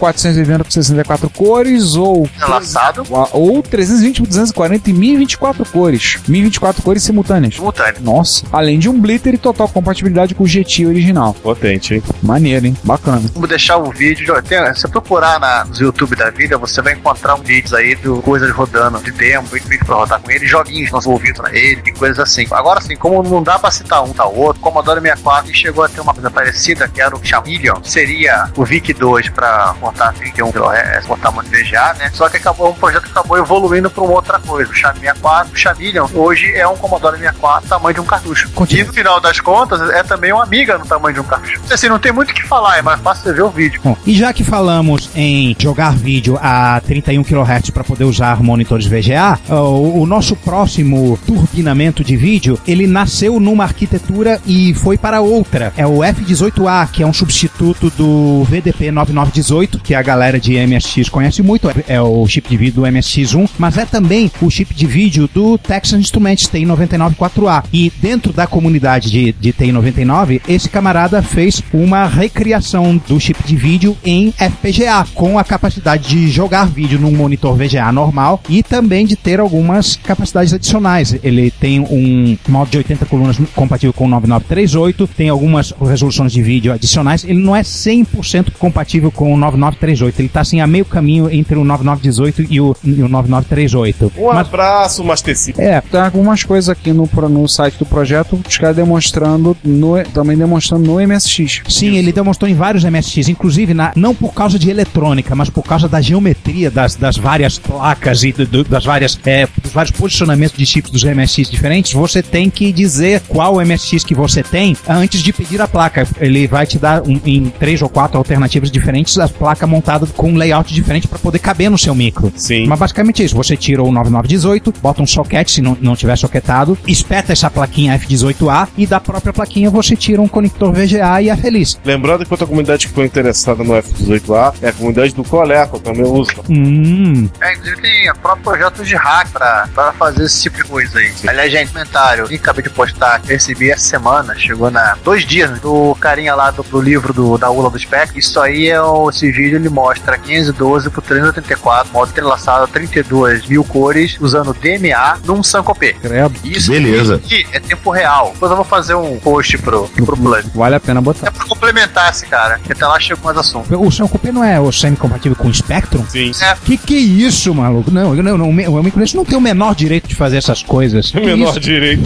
490 por 64 cores, ou, Enlaçado, ou 320 por 240 e 1024 cores. 1024 cores simultâneas. simultâneo. Nossa, além de um blitter e total compatibilidade com o GT original. Potente, hein? Maneiro, hein? Bacana. Vamos deixar o vídeo. tem- se você procurar na, no YouTube da vida, você vai encontrar um vídeos aí de coisas rodando, de demo, vídeo pra rodar com ele, joguinhos desenvolvidos pra ele, e coisas assim. Agora sim, como não dá pra citar um, tá outro, Commodore 64 chegou a ter uma coisa parecida, que era o Chameleon, seria o VIC 2 pra montar 31 kHz, montar muito VGA, né? Só que acabou um projeto que acabou evoluindo pra uma outra coisa. O Cham 64, o Chameleon, hoje é um Commodore 64 tamanho de um cartucho. E no final das contas, é também uma amiga no tamanho de um cartucho. Assim, não tem muito o que falar, é mais fácil você ver o vídeo. Bom, e já que falamos em jogar vídeo a 31 kHz para poder usar monitores VGA, o, o nosso próximo turbinamento de vídeo, ele nasceu numa arquitetura e foi para outra. É o F18A, que é um substituto do VDP 9918, que a galera de MSX conhece muito, é- é o chip de vídeo do MSX1, mas é também o chip de vídeo do Texas Instruments TI-994A. E dentro da comunidade de, de TI-99, esse camarada fez uma recriação do chip de vídeo em FPGA, com a capacidade de jogar vídeo num monitor VGA normal e também de ter algumas capacidades adicionais. Ele tem um modo de 80 colunas compatível com o 9938, tem algumas resoluções de vídeo adicionais. Ele não é 100% compatível com o 9938, ele está assim a meio caminho entre o 9918 e o, e o 9938. Um Mas abraço, Master System. É, tem algumas coisas aqui no, no site do projeto, os caras demonstrando, no, também demonstrando no MSX. Sim, ele demonstrou em vários MSX, inclusive na- não por causa de eletrônica, mas por causa da geometria das, das várias placas e do- do- das várias, é, dos vários posicionamentos de chips dos MSX diferentes. Você tem que dizer qual MSX que você tem antes de pedir a placa. Ele vai te dar um- em três ou quatro alternativas diferentes a placa montada com um layout diferente para poder caber no seu micro. Sim. Mas basicamente é isso. Você tira o 9918, bota um socket se não, não tiver soquetado, espeta essa plaquinha F18A e da própria plaquinha você tira um conector VGA e é feliz. Lembrando que outra comunidade que ficou interessada no F18A é a comunidade do Coleco, eu também uso. Hum. É, inclusive tem próprios projetos de hack pra fazer esse tipo de coisa aí. Aliás, gente, comentário, que acabei de postar, que recebi essa semana, chegou na dois dias, né, do carinha lá do, do livro do, da ULA do Spec. Isso aí é o, esse vídeo, ele mostra 512 por 384, modo entrelaçado, 32 mil cores, usando DMA num Sankopê. Credo. Isso Beleza. aqui é tempo real. Depois eu vou fazer um post pro, pro plug. Vale a pena botar. É pra complementar esse cara, que até lá chega mais assunto. O cupê não é o semi-compatível com o Spectrum? Sim. É, Que que é isso, maluco? Não, não, não, o microondas não tem o menor direito de fazer essas coisas. Que Menor isso? direito.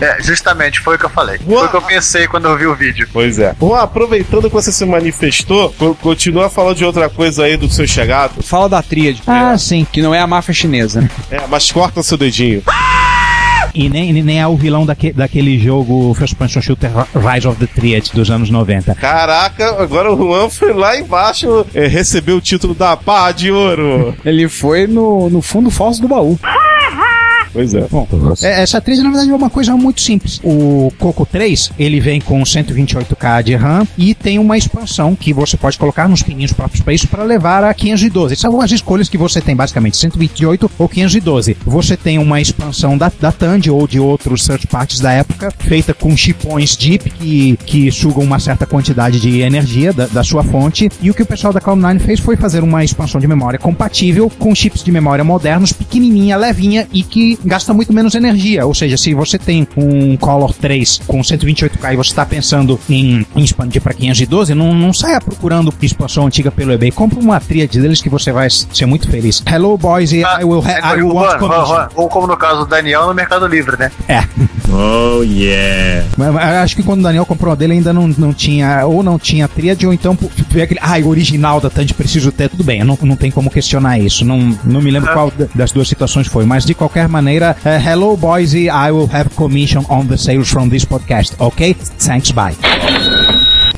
é, justamente foi o que eu falei. Foi o que eu pensei quando eu vi o vídeo. Pois é. Juan, aproveitando que você se manifestou, co- continua falando de outra coisa aí do seu chegado. Fala da tríade. Ah, sim. Que não é a máfia chinesa. É, mas corta seu dedinho. E nem, nem é o vilão daque, daquele jogo First Person Shooter Rise of the Triad dos anos 90. Caraca, agora o Juan foi lá embaixo é, recebeu o título da Barra de Ouro. Ele foi no, no fundo falso do baú. Pois é. Bom, é, essa trilha na verdade é uma coisa muito simples. O Coco 3, ele vem com 128K de RAM e tem uma expansão que você pode colocar nos pininhos próprios para isso para levar a 512. São as escolhas que você tem, basicamente, 128 ou 512. Você tem uma expansão da, da Tandy ou de outros third parties da época, feita com chipões DIP que, que sugam uma certa quantidade de energia da, da sua fonte. E o que o pessoal da Cloud9 fez foi fazer uma expansão de memória compatível com chips de memória modernos, pequenininha, levinha e que gasta muito menos energia. Ou seja, se você tem um Color 3 com 128K e você está pensando em, em expandir para 512, não, não saia procurando expansão antiga pelo eBay. Compre uma tríade deles que você vai ser muito feliz. Hello, boys, I will, ha- I will want commission. Juan. Ou como no caso do Daniel no Mercado Livre, né? É. Oh, yeah. Mas, acho que quando o Daniel comprou a dele ainda não, não tinha, ou não tinha tríade, ou então veio aquele, ai, o original da Tandy preciso ter. Tudo bem, não, não tem como questionar isso. Não, não me lembro qual da- das duas situações foi, mas de qualquer maneira, eh, hello, Boise, I will have commission on the sales from this podcast, ok? Thanks, bye.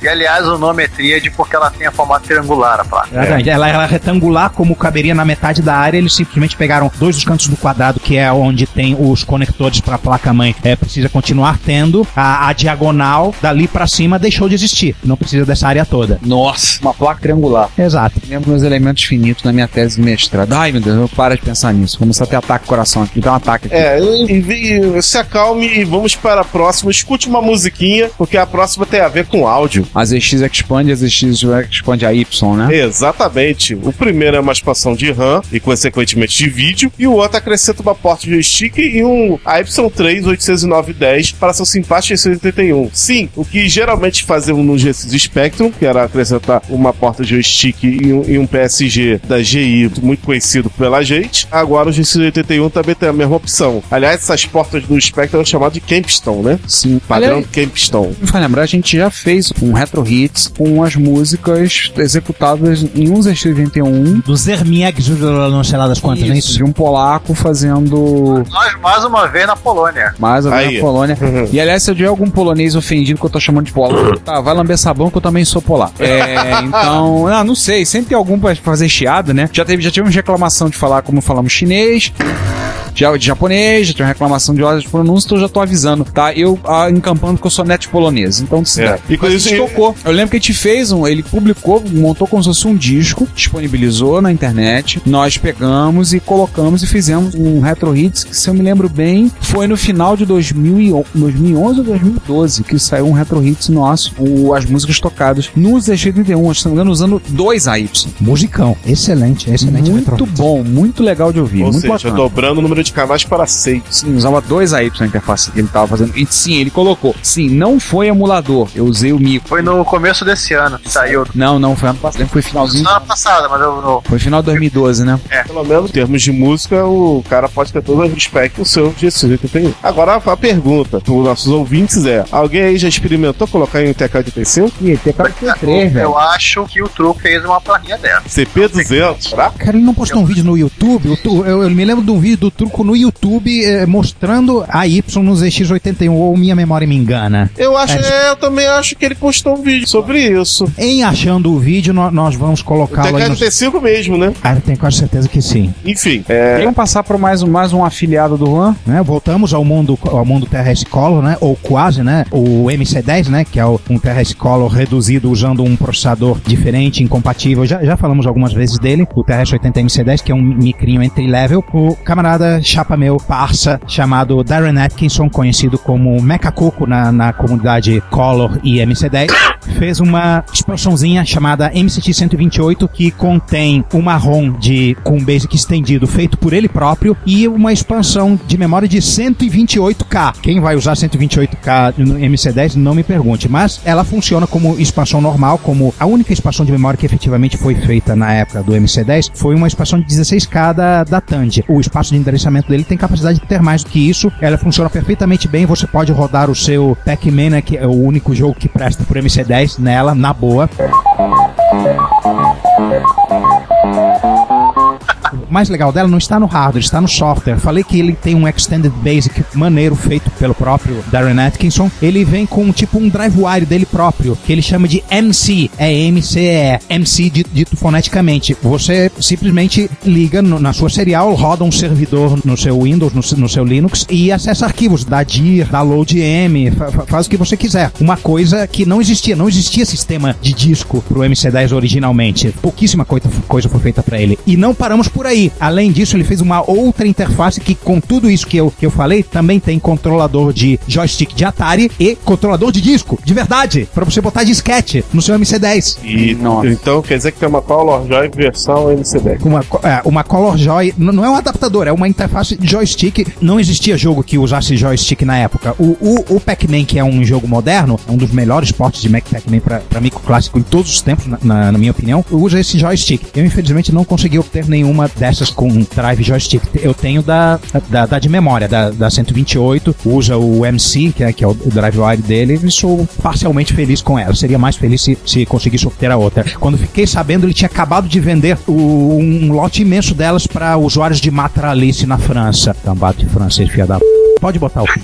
Aliás, o nome é tríade porque ela tem a formato triangular, a placa. Exatamente. Ela era retangular, como caberia na metade da área, eles simplesmente pegaram dois dos cantos do quadrado, que é onde tem os conectores para a placa-mãe, é, precisa continuar tendo. A, a diagonal, dali para cima, deixou de existir. Não precisa dessa área toda. Nossa, uma placa triangular. Exato. Lembro meus elementos finitos na minha tese de mestrado. Ai, meu Deus, eu paro de pensar nisso. Começar a ter ataque coração aqui. Dá um ataque aqui. É, se acalme e vamos para a próxima. Escute uma musiquinha, porque a próxima tem a ver com áudio. As ZX expande, as ZX expande a Y, né? Exatamente. O primeiro é uma expansão de RAM e, consequentemente, de vídeo, e o outro acrescenta uma porta de joystick e um AY3 80910 para seu simpático 681. Sim, o que geralmente faziam no G6 Spectrum, que era acrescentar uma porta de joystick e um, e um PSG da GI, muito conhecido pela gente, agora o G681 também tem a mesma opção. Aliás, essas portas do Spectrum eram chamadas de Campstone, né? Sim. Padrão Aliás, Campstone. me faz lembrar, a gente já fez um Retro Hits com as músicas executadas em um ZX81 Do Zermieg, não sei lá das quantas, não é isso? de um polaco fazendo Nós, mais uma vez, na Polônia. mais menos Aí. na Polônia. E aliás, se eu tiver algum polonês ofendido que eu tô chamando de polaco, tá, vai lamber sabão que eu também sou polaco. É, então, ah, não sei, sempre tem algum pra fazer chiado, né? Já teve, já tivemos reclamação de falar como falamos chinês. Já de japonês, já tinha reclamação de horas de pronúncia, então eu já tô avisando, tá? Eu ah, encampando porque eu sou neto polonês. Então, se É. E com Mas isso- a gente tocou. Eu lembro que a gente fez um, ele publicou, montou como se fosse um disco, disponibilizou na internet. Nós pegamos e colocamos e fizemos um retro hits que, se eu me lembro bem, foi no final de 2011 2011 ou 2012 que saiu um retro hits nosso, o, as músicas tocadas no ZX31, se não me engano, usando dois AY. Musicão. Excelente, excelente. Muito retro. bom, muito legal de ouvir, Ou muito seja, bacana. dobrando o número de canais para seis. Sim, usava dois AY na interface que ele tava fazendo. E sim, ele colocou. Sim, não foi emulador. Eu usei o micro. Foi no começo desse ano que saiu. Não, não, foi ano passado. Foi finalzinho. Semana passada, mas eu não. Foi final de 2012, né? Pelo menos em termos de música, o cara pode ter todo o respeito no seu G681. Agora a pergunta para os nossos ouvintes é: alguém aí já experimentou colocar em um TK85? Ih, que três, velho. Eu acho que o truque fez uma plaquinha dessa. CP200, será? Cara, ele não postou um vídeo no YouTube. o tu- Eu, eu me lembro de um vídeo do truco no YouTube eh, mostrando a Y no ZX81, ou minha memória me engana. Eu acho, É, é, eu também acho que ele postou um vídeo sobre isso. Em achando o vídeo, nó- nós vamos O colocá-lo aí no. TK85 mesmo, né? Ah, eu tenho quase certeza que sim. Enfim, é, Vamos passar por mais um, mais um afiliado do Juan? Né? Voltamos ao mundo, ao mundo TRS Color, né? Ou quase, né? O MC10, né? Que é o- um TRS Color reduzido usando um processador diferente, incompatível. Já, já falamos algumas vezes dele. O TRS-80 MC10, que é um micrinho entry level. O camarada chapa meu, parça, chamado Darren Atkinson, conhecido como Mecha Coco na, na comunidade Color e MC10, fez uma expansãozinha chamada MCT-128 que contém uma ROM de, com basic estendido feito por ele próprio e uma expansão de memória de 128K. Quem vai usar 128K no MC10 não me pergunte, mas ela funciona como expansão normal, como a única expansão de memória que efetivamente foi feita na época do MC10 foi uma expansão de 16K da, da. O espaço de endereçamento dele tem capacidade de ter mais do que isso. Ela funciona perfeitamente bem. Você pode rodar o seu Pac-Man, né, que é o único jogo que presta por MC10 nela, na boa. Mais legal dela não está no hardware, está no software. Falei que ele tem um Extended Basic maneiro feito pelo próprio Darren Atkinson. Ele vem com tipo um drive wire dele próprio, que ele chama de MC. É MCE. MC dito, foneticamente. Você simplesmente liga no- na sua serial, roda um servidor no seu Windows, no, no seu Linux e acessa arquivos. Dá dir, dá loadm, fa- fa- faz o que você quiser. Uma coisa que não existia. Não existia sistema de disco pro MC10 originalmente. Pouquíssima coisa, coisa foi feita para ele. E não paramos por aí. Além disso, ele fez uma outra interface que, com tudo isso que eu, que eu falei, também tem controlador de joystick de Atari e controlador de disco, de verdade, para você botar disquete no seu MC10. e Nossa. então quer dizer que tem uma Color Joy versão MC10. Uma, é, uma Color Joy, não é um adaptador, é uma interface de joystick. Não existia jogo que usasse joystick na época. O, o, o Pac-Man, que é um jogo moderno, é um dos melhores portes de Mac Pac-Man pra, pra micro clássico em todos os tempos, na, na- na minha opinião, usa esse joystick. Eu, infelizmente, não consegui obter nenhuma dessas com drive joystick. Eu tenho da, da, da de memória, da, da 128, usa o MC, que é, que é o drive wire dele, e sou parcialmente feliz com ela. Seria mais feliz se, se conseguisse obter a outra. Quando fiquei sabendo, ele tinha acabado de vender o- um lote imenso delas para usuários de Matralice na França. Cambado de francês, filha da. Pode botar o fim.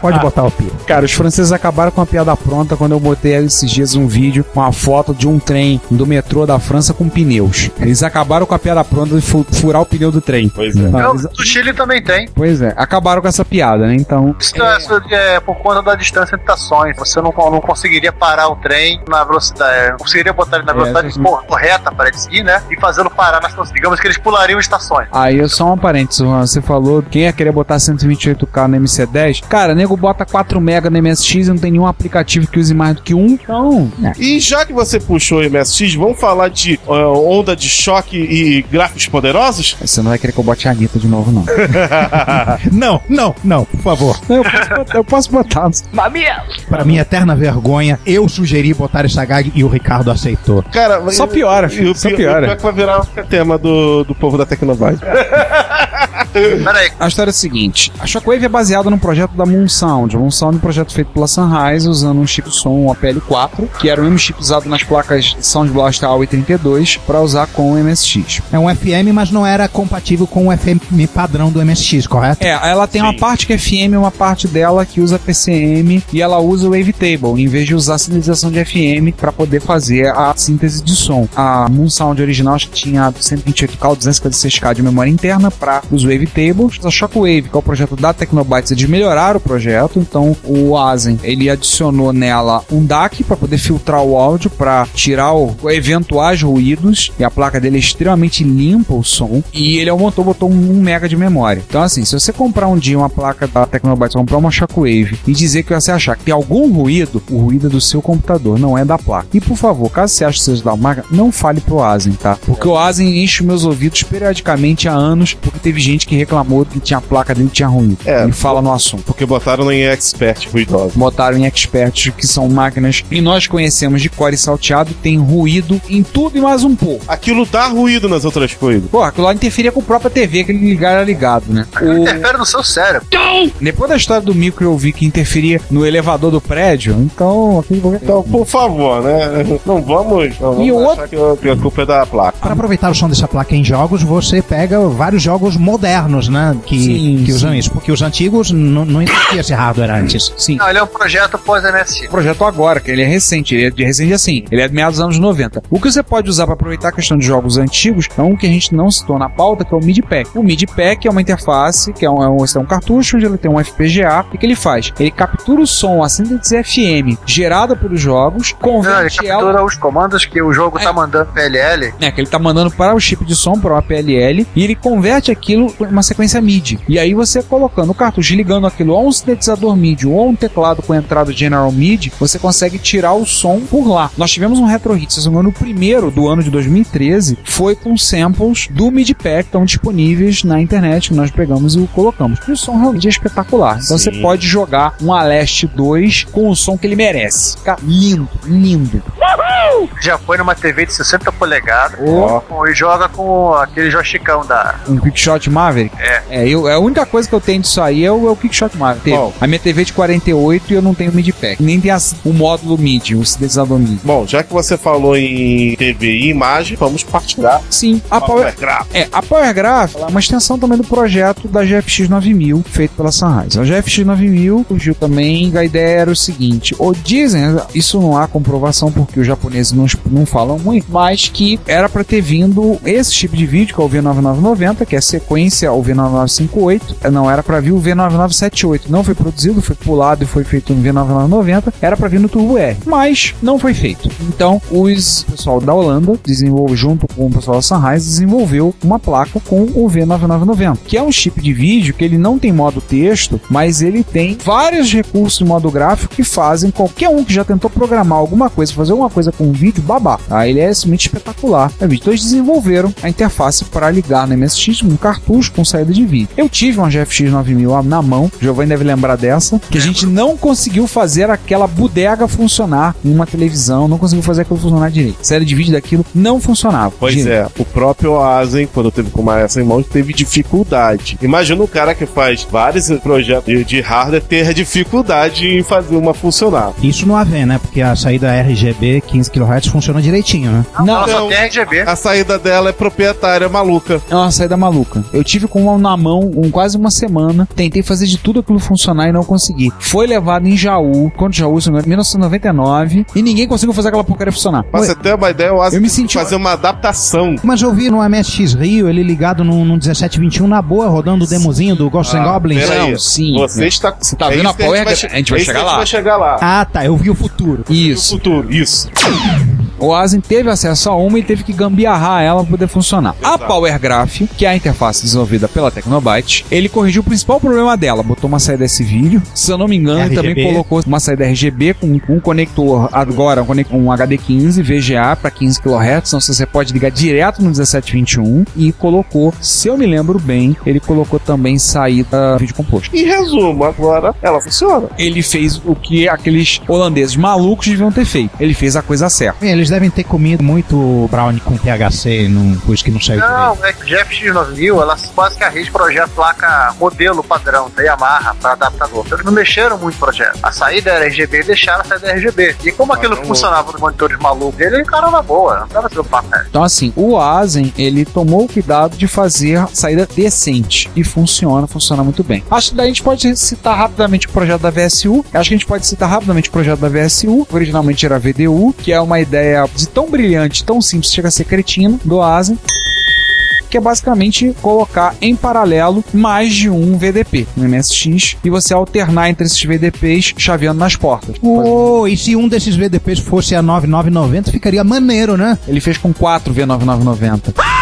Pode- botar o pio. Cara, os franceses acabaram com a piada pronta quando eu botei esses dias um vídeo com a foto de um trem do metrô da França com pneus. Eles acabaram com a piada pronta de fu- furar o pneu do trem. Pois é. Não, eles- do Chile também tem. Pois é, acabaram com essa piada, né? Então, Isso é, é por conta da distância entre estações. Você não, não conseguiria parar o trem na velocidade. é, Não conseguiria botar ele na É, velocidade cor- correta para ele seguir, né? E fazê-lo parar nas estações. Digamos que eles pulariam estações. Aí é só um parênteses, Juan. Você falou quem ia querer botar 128K no MC10. Cara, nego bota 4 MB no MSX e não tem nenhum aplicativo que use mais do que um. Então, E já que você puxou o MSX, vamos falar de ah, onda de choque e gráficos poderosos? você não vai querer que eu bote a Anitta de novo, não. Não, não, não, por favor. eu, posso botar, eu posso botar. Pra minha eterna vergonha, eu sugeri botar essa gag e o Ricardo aceitou. Cara, Só piora, filho, só pi- piora. o pior que vai virar o tema do, do povo da Tecnobyte. Peraí, A história é a seguinte: a Shockwave é baseada no projeto da Moon Sound. A Moon Sound é um projeto feito pela Sunrise usando um chip de som, um APL4, que era o mesmo chip usado nas placas Sound Blaster AUE32 para usar com o MSX. É um FM, mas não era compatível com o FM padrão do MSX, correto? É, ela tem uma Sim. parte que é FM, uma parte dela que usa PCM e ela usa o Wavetable, em vez de usar a sinalização de FM para poder fazer a síntese de som. A Moon Sound original acho que tinha 128K ou 256K de memória interna para os Wavetables. A Shockwave, que é o projeto da Tecnobytes, eles melhoraram o projeto, então o Asen, ele adicionou nela um DAC para poder filtrar o áudio, para tirar o, eventuais ruídos, e a placa dele é extremamente limpa o som, e ele aumentou, botou um, um mega de memória. Então assim, se você comprar um dia uma placa da Tecnobytes, comprar uma Shockwave e dizer que você achar que tem algum ruído, o ruído é do seu computador, não é da placa. E por favor, caso você ache que seja da marca, não fale pro Asen, tá? Porque o Asen enche meus ouvidos periodicamente há anos, porque teve gente que reclamou que tinha a placa dele que tinha ruído. É. E fala no assunto. Porque botaram em expert ruidoso. Botaram em experts que são máquinas que nós conhecemos de core salteado, tem ruído em tudo e mais um pouco. Aquilo dá ruído nas outras coisas. Pô, aquilo lá interferia com a própria TV, que ele ligar era ligado, né? O- interfere no seu cérebro. Depois da história do micro eu vi que interferia no elevador do prédio, então aquele Então, por favor, né? Não vamos, não vamos E o achar que a- que a culpa é da placa. Para aproveitar o som dessa placa em jogos, você pega vários jogos modernos, né? Que, Sim, que usam sim. isso. Porque os antigos não, não existia esse hardware antes. Sim. Não, ele é um projeto pós-MSX. O projeto agora, que ele é recente, ele é de recente assim, ele é de meados dos anos 90. O que você pode usar para aproveitar a questão de jogos antigos é um que a gente não citou na pauta, que é o MIDI Pack. O MIDI Pack é uma interface, que é um, é um, é um cartucho onde ele tem um FPGA, e o que ele faz? Ele captura o som, a síntese FM gerada pelos jogos, Não, ele converte ela captura os comandos que o jogo É. tá mandando PLL. É, que ele tá mandando para o chip de som, para o APLL, e ele converte aquilo uma sequência MIDI. E aí você colocando o cartucho, ligando aquilo a um sintetizador MIDI ou a um teclado com entrada General MIDI, você consegue tirar o som por lá. Nós tivemos um Retro Hit, se não me primeiro do ano de 2013 foi com samples do MIDI Pack, que estão disponíveis na internet, que nós pegamos e o colocamos. E o som realmente é espetacular. Então Sim. você pode jogar um Aleste 2 com o som que ele merece. Fica lindo, lindo. Já foi numa TV de 60 polegadas. Ó. E joga com aquele joystickão da. Um Quickshot Maverick? É. eu, a única coisa que eu tenho disso aí é o, é o Quickshot Maverick. Bom. A minha TV é de 48 e eu não tenho MIDI pack. Nem tem as- o módulo MIDI, o sintetizador MIDI. Bom, já que você falou em TV e imagem, vamos partilhar. Sim, a Power, é, a Power Graph é uma extensão também do projeto da GFX 9000, feito pela Sunrise. A GFX 9000 surgiu também, a ideia era o seguinte, ou dizem, isso não há comprovação porque os japoneses não, não falam muito, mas que era para ter vindo esse tipo de vídeo, que é o V9990, que é a ao V9958, não era para vir o V9978, não foi produzido, foi pulado e foi feito no V9990, era para vir no Turbo R, mas não foi feito. Então, os o pessoal da Holanda desenvolveu junto com o pessoal da Sunrise desenvolveu uma placa com o V9990, que é um chip de vídeo que ele não tem modo texto, mas ele tem vários recursos de modo gráfico que fazem qualquer um que já tentou programar alguma coisa, fazer alguma coisa com vídeo, babá. Tá? Ele é simplesmente espetacular. É. Então eles desenvolveram a interface para ligar no MSX um cartucho com saída de vídeo. Eu tive uma GFX 9000 na mão, o Giovanni deve lembrar dessa, que a gente não conseguiu fazer aquela bodega funcionar em uma televisão, não conseguiu fazer aquilo funcionar direito. Série de vídeo daquilo não funcionava. Pois Direito. é, o próprio Asen, quando teve com uma essa em mãos, teve dificuldade. Imagina um cara que faz vários projetos de, hardware ter dificuldade em fazer uma funcionar. Isso no AV, né? Porque a saída RGB 15 kHz funciona direitinho, né? Não, Ela só não. tem RGB. A saída dela é proprietária, maluca. É uma saída maluca. Eu tive tive com uma na mão um, quase uma semana. Tentei fazer de tudo aquilo funcionar e não consegui. Foi levado em Jaú, quando Jaú, se não me engano, em 1999, e ninguém conseguiu fazer aquela porcaria funcionar. Pra você ter uma ideia, o Asa Eu me senti- fazer uma adaptação. Mas eu vi no MSX Rio, ele ligado num, num 1721 na boa, rodando o demozinho do Ghosts and Goblins. Não, sim. Você está. Você tá é vendo a Power vai Gra- a gente vai é chegar lá. vai chegar lá. Ah, tá, eu vi o futuro. O Isso. futuro, isso. O Asen teve acesso a uma e teve que gambiarrar ela para poder funcionar. A Exato. Power Graph, que é a interface desenvolvida pela Tecnobyte, ele corrigiu o principal problema dela. Botou uma saída S-Vídeo, se eu não me engano, ele também colocou uma saída RGB com um conector agora, um, conec- um HD15 VGA para 15 kHz, então você pode ligar direto no 1721 e colocou, se eu me lembro bem, ele colocou também saída vídeo composto. Em resumo, agora ela funciona. Ele fez o que aqueles holandeses malucos deviam ter feito. Ele fez a coisa certa. Eles devem ter comido muito brownie com THC, num, por isso que não saiu direito. Não, é que Jeff X9000, ela quase que a rede projeta placa modelo padrão da Yamaha para adaptador. Eles não mexeram muito no projeto. A saída era RGB e deixaram a saída RGB. E como aquilo não funcionava nos monitores malucos dele, ele encarou na boa. Não dava seu papo, né? Então, assim, o Asen, ele tomou o cuidado de fazer saída decente. E funciona, funciona muito bem. Acho que daí a gente pode citar rapidamente o projeto da VSU. Acho que a gente pode citar rapidamente o projeto da VSU. Originalmente era VDU, que é uma ideia de tão brilhante, tão simples, chega a ser cretino, do Asen. Que é basicamente colocar em paralelo mais de um VDP no MSX e você alternar entre esses VDPs chaveando nas portas. Oh, e se um desses VDPs fosse a 9990, ficaria maneiro, né? Ele fez com 4 V9990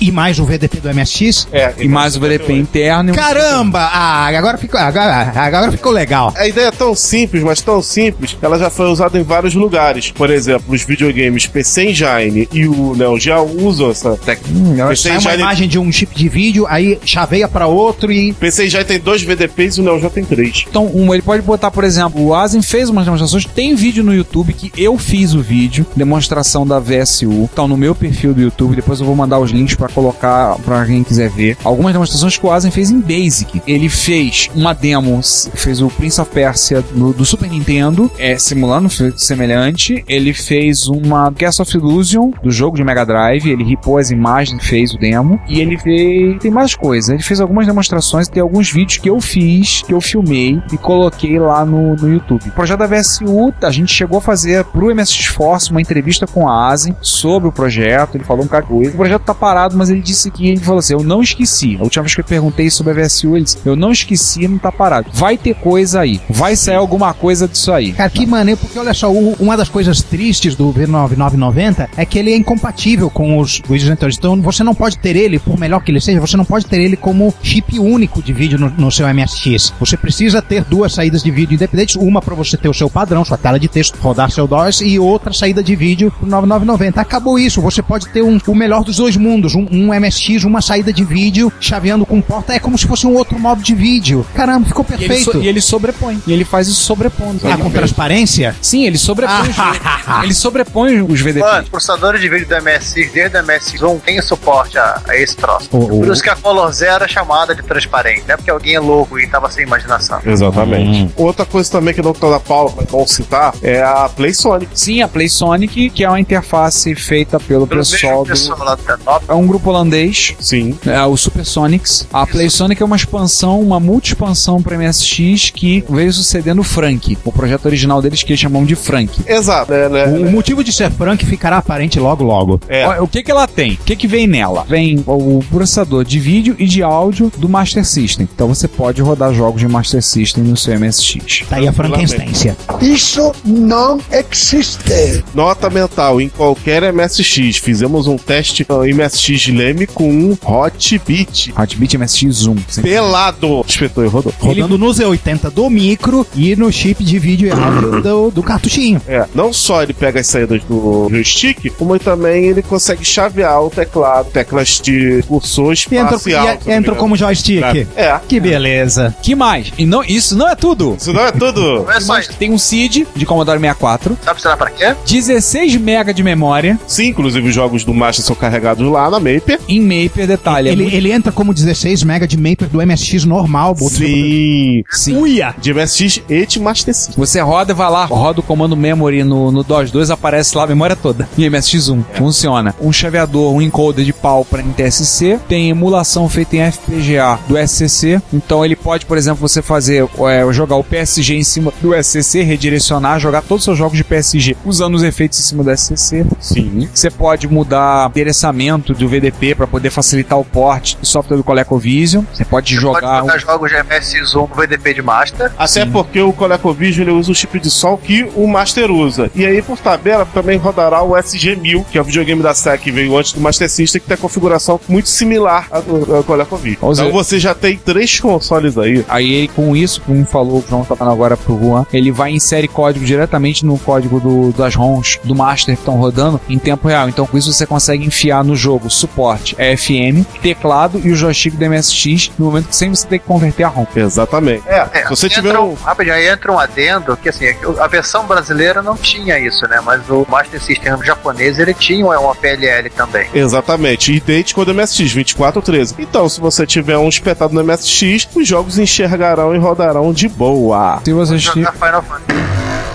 E mais o VDP do MSX? É, e mais o VDP interno. e Caramba! Ah, agora ficou, agora, agora ficou legal. A ideia é tão simples, mas tão simples, ela já foi usada em vários lugares. Por exemplo, os videogames PC Engine e o Neo Geo usam essa técnica. PC Sai uma Engine, imagem de um chip de vídeo, aí chaveia pra outro e. PC Engine tem dois VDPs e o Neo Geo tem três. Então, um, ele pode botar, por exemplo, o Asen fez umas demonstrações. Tem vídeo no YouTube que eu fiz o vídeo, demonstração da VSU. Então, no meu perfil do YouTube, depois eu vou mandar os links pra colocar pra quem quiser ver. Algumas demonstrações que o Asen fez em Basic. Ele fez uma demo, fez o Prince of Persia no- do Super Nintendo, é, simulando semelhante. Ele fez uma Cast of Illusion do jogo de Mega Drive. Ele ripou as imagens fez o demo. E ele fez. Tem mais coisas. Ele fez algumas demonstrações. Tem alguns vídeos que eu fiz, que eu filmei e coloquei lá no, no YouTube. O projeto da VSU, a gente chegou a fazer pro MSX Force uma entrevista com a Asen sobre o projeto. Ele falou um cara. O projeto tá parado, mas ele disse que ele falou assim: Eu não esqueci. A última vez que eu perguntei sobre a VSU, ele disse: Eu não esqueci, não tá parado. Vai ter coisa aí. Vai sair alguma coisa disso aí. Cara, que maneiro, porque olha só, uma das coisas tristes do V9990 é que ele é incompatível com os vídeos anteriores. Então você não pode ter ele, por melhor que ele seja, você não pode ter ele como chip único de vídeo no, no seu MSX. Você precisa ter duas saídas de vídeo independentes, uma para você ter o seu padrão, sua tela de texto, rodar seu DOS e outra saída de vídeo pro 9990. Acabou isso, você pode ter um, o melhor dos dois mundos, um, um MSX, uma saída de vídeo, chaveando com porta, é como se fosse um outro modo de vídeo. Caramba, ficou E ele, perfeito. so- e ele sobrepõe. E ele faz isso sobrepondo. Ah, com fez- transparência? Sim, ele sobrepõe. os, ele sobrepõe os VDP. Mano, os processadores de vídeo do MSX, desde o MSX1, tem suporte a, a esse troço. O- o- Por isso que a Color Zero é chamada de transparente. Não é porque alguém é louco e tava sem imaginação. Exatamente. Outra coisa também que não tá na Paula, mas vamos citar, é a PlaySonic. Sim, a PlaySonic, que é uma interface feita pelo Pelo pessoal do. pessoal lá do T9, É um grupo holandês, Sim. é o Supersonics. A PlaySonic é uma expansão, uma multi-expansão para MSX que veio sucedendo o Frank, o projeto original deles que eles chamam de Frank. Exato. É, né? O motivo de ser Frank ficará aparente logo logo. É. Olha, O que que ela tem? O que que vem nela? Vem o processador de vídeo e de áudio do Master System. Então você pode rodar jogos de Master System no seu MSX. Tá aí a Frankenstência. Isso não existe. Nota mental em qualquer MSX. Fizemos um teste no MSX Leme com um Hot Beat. Hotbit MSX 1. Sem- Pelado. Espetou e rodou. Rodando no Z80 do micro e no chip de vídeo e áudio do, do cartuchinho. É, não só ele pega as saídas do joystick, como também ele consegue chavear o teclado, teclas de cursor E entrou, espacial. e- me entrou engano. como joystick. É. Que beleza. Que mais? E não, isso não é tudo. Isso não é tudo. Não é só isso. tem um CID de Commodore 64, Sabe será pra quê? 16 MB de memória, Sim, inclusive os jogos do Master são carregados lá na Maper. Em Maper, detalhe. é Ele, muito- ele entra como 16 MB de Maper do MSX normal. Sim. Sim. Uia! De MSX e de Master System. Você roda, vai lá, roda o comando memory no, no DOS 2, aparece lá a memória toda. Em MSX1. Funciona. Um chaveador, um encoder de pau para NTSC. Tem emulação feita em FPGA do SCC. Então ele pode, por exemplo, você fazer, é, jogar o PSG em cima do SCC, redirecionar, jogar todos os seus jogos de PSG usando os efeitos em cima do SCC. Sim. Você pode mudar o endereçamento do VDP para poder facilitar o port do software do ColecoVision. Você pode jogar. Pode jogar jogos de MS1 no VDP de Master. Até porque o ColecoVision ele usa o chip de som que o Master usa. E aí, por tabela, também rodará o SG-1000, que é o videogame da SEC que veio antes do Master System, que tem a configuração muito similar ao do ao ColecoVision. Então você já tem três consoles aí. Aí com isso, como falou, o João tá falando agora pro Juan, ele vai inserir código diretamente no código do- das ROMs do Master que estão rodando em tempo real. Então com isso você consegue enfiar no jogo suporte FM, teclado e o joystick do MSX no momento que sempre você tem que converter a ROM. Exatamente. É, É, se você entra tiver um, um. rapidinho, aí entra um adendo que assim, a versão brasileira não tinha isso, né? Mas o Master System japonês ele tinha uma PLL também. Exatamente, idêntico ao do MSX, 2413. Então, se você tiver um espetado no MSX, os jogos enxergarão e rodarão de boa. Se você Jogar Final Fantasy.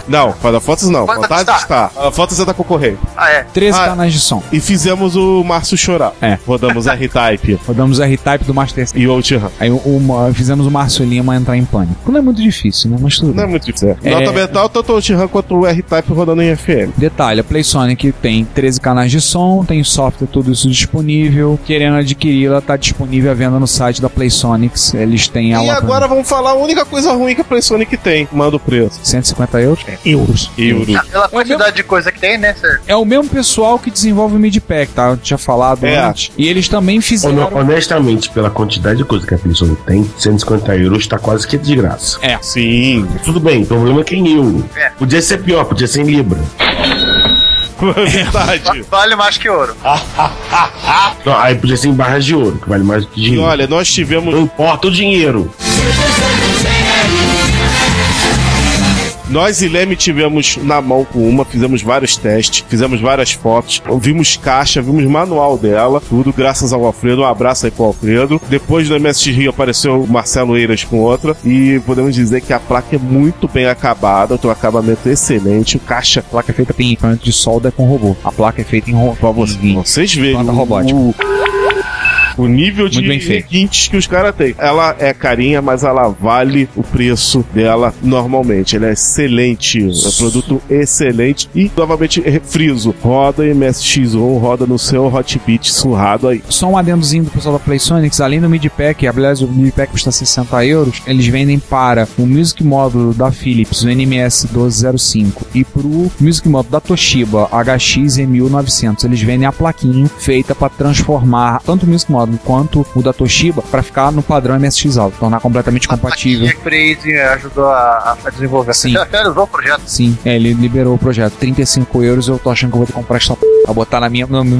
Não, Final Fantasy não. Fantasy Star. está. Final Fantasy é da concorrente. Ah, é. 13 Ah. canais de som. E fizemos o Márcio chorar. É. Rodamos R-Type Rodamos o R-Type do Master System. e o Outrun. Aí o- fizemos o Márcio Lima entrar em pânico. Não é muito difícil, né? Mas tudo Não é muito difícil. É. Nota mental, tanto o Outrun quanto o R-Type rodando em FM. Detalhe, a PlaySonic tem 13 canais de som, tem software, tudo isso disponível. Querendo adquiri-la, tá disponível à venda no site da PlaySonics. Eles têm ela E agora vamos falar a única coisa ruim que a PlaySonic tem. Manda o preço. 150 euros. Euros. Euro. Ah, Pela quantidade de coisa que tem, né? Cê- É o mesmo pessoal que desenvolve o Midpack, tá? Eu tinha falado É. antes. E eles também fizeram. Honestamente, pela quantidade de coisa que a PlayStation tem, 150 euros tá quase que de graça. É. Sim. Tudo bem, o problema é que é em euro. É. Podia ser pior, podia ser em Libra. Verdade. Vale mais que ouro. Não, aí podia ser em barras de ouro, que vale mais do que E dinheiro. olha, nós tivemos. Não importa o dinheiro. Nós e Leme tivemos na mão com uma, fizemos vários testes, fizemos várias fotos, vimos caixa, vimos manual dela, tudo graças ao Alfredo. Um abraço aí pro Alfredo. Depois do MSX Rio apareceu o Marcelo Eiras com outra e podemos dizer que a placa é muito bem acabada, tem um acabamento excelente, caixa A placa é feita em equipamento de solda com robô. A placa é feita em robô. Pra você- vocês verem Planta o, robótica. o, o nível de Muito requintes que os caras têm. Ela é carinha, mas ela vale o preço dela normalmente. Ela é excelente, é um produto excelente. E, novamente, friso, roda em MSX1, roda no seu Hotbit surrado aí. Só um adendozinho do pessoal da PlaySonics, além do Midpack, aliás, o Midpack custa 60 euros, eles vendem para o Music Módulo da Philips, o NMS 1205, e pro Music Módulo da Toshiba, HX-1900. Eles vendem a plaquinha feita para transformar tanto o Music Módulo quanto o da Toshiba para ficar no padrão MSX Alto, tornar completamente compatível. A Crazy ajudou a, a desenvolver. Sim. Já realizou o projeto. Sim, é, ele liberou o projeto. 35 euros, eu tô achando que eu vou ter que comprar essa p... pra botar na minha, no meu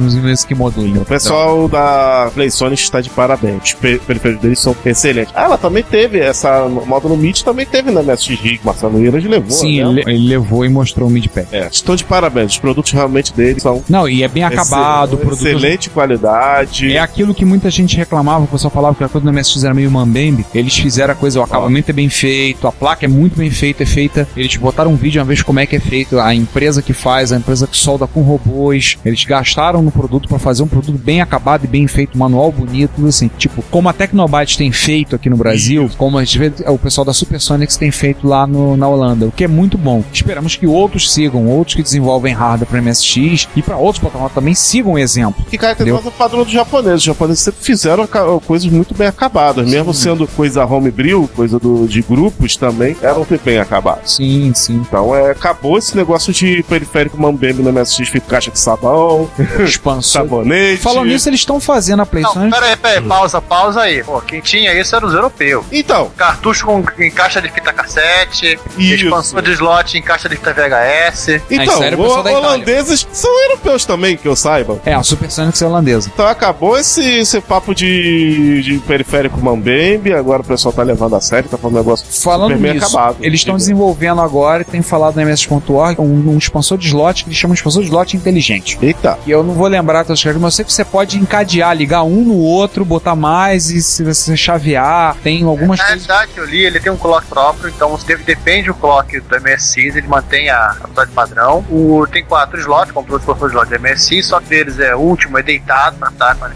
Módulo. O pessoal da PlaySonic está de parabéns. Os pe- periféricos deles são excelentes. Ah, ela também teve essa módulo MIT, também teve na MSX Rio. Marcelo Eiras levou. Sim, né? ele, ele levou e mostrou o Midpack. É, estão de parabéns. Os produtos realmente deles são Não, e é bem acabado, o excel- produto. excelente qualidade. É aquilo que muita gente reclamava, o pessoal falava que a coisa do MSX era meio mambembe. Eles fizeram a coisa, o acabamento é bem feito, a placa é muito bem feita, é feita. Eles botaram um vídeo uma vez como é que é feito, a empresa que faz, a empresa que solda com robôs. Eles gastaram no produto para fazer um produto bem acabado e bem feito, manual bonito, tudo assim. Tipo, como a Tecnobyte tem feito aqui no Brasil, como a gente vê, o pessoal da Supersonics tem feito lá no, na Holanda, o que é muito bom. Esperamos que outros sigam, outros que desenvolvem hardware para MSX e para outros plataformas também sigam o exemplo. Que caracteriza o padrão dos japoneses. Os japoneses sempre fizeram coisas muito bem acabadas, mesmo sendo coisa homebrew, coisa do, de grupos também, eram bem acabadas. Sim, sim. Então é, acabou esse negócio de periférico mambembe no MSX, feito caixa de sabão, Expansão. sabonete. Falando nisso, eles estão fazendo a Não, PlayStation. pera aí, pera aí, pausa, pausa aí. Pô, quem tinha isso era os europeus. Então, Cartucho com, em caixa de fita cassete, Isso. expansão de slot em caixa de fita VHS. então Itália. holandeses são europeus também, que eu saiba. É, a Supersonics é holandesa. Então acabou esse esse papo de, de periférico Mambembe, agora o pessoal tá levando a sério, tá falando um negócio Falando super bem nisso, acabado. eles estão desenvolvendo agora e tem falado na MS.org um, um expansor de slot que eles chamam de expansor de slot inteligente. Eita. E eu não vou lembrar todas as características, mas eu sei que você pode encadear, ligar um no outro, botar mais e se você chavear, tem algumas Na coisas. realidade, eu li, ele tem um clock próprio, então você deve- depende do clock do MSI, ele mantém a velocidade padrão. O, tem quatro slots, como todos os slots do MSI, só que deles é o último, é deitado, pra estar com as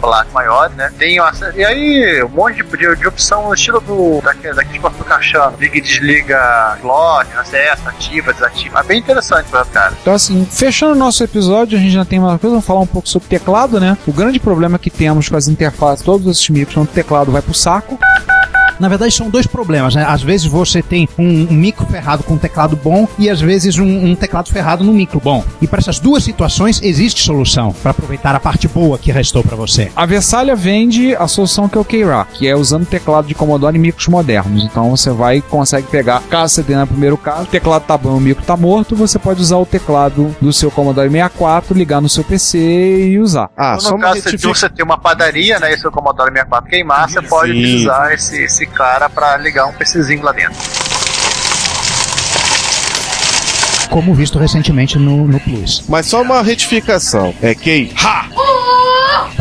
né? Tem uma, e aí, um monte de, de, opção no estilo do, daquele, daquele espaço do caixão. Liga e desliga slot, acesso, ativa, desativa. É bem interessante cara. Então, assim, fechando o nosso episódio, a gente já tem uma coisa, vamos falar um pouco sobre teclado, né? O grande problema que temos com as interfaces, todos esses micros, quando o teclado vai pro saco. Na verdade, são dois problemas, né? Às vezes você tem um, um micro ferrado com um teclado bom e às vezes um, um teclado ferrado no micro bom. E para essas duas situações existe solução para aproveitar a parte boa que restou para você. A Versalha vende a solução que é o Keira, que é usando teclado de Commodore e micros modernos. Então você vai e consegue pegar, caso você tenha no primeiro caso, o teclado tá bom, o micro tá morto, você pode usar o teclado do seu Commodore 64, ligar no seu PC e usar. Ah, Então, só no uma caso, se você tem uma padaria, né, e seu Commodore 64 queimar, você pode Sim. utilizar esse, esse cara pra ligar um PCzinho lá dentro. Como visto recentemente no, no Plus. Mas só uma retificação. É que. Ha!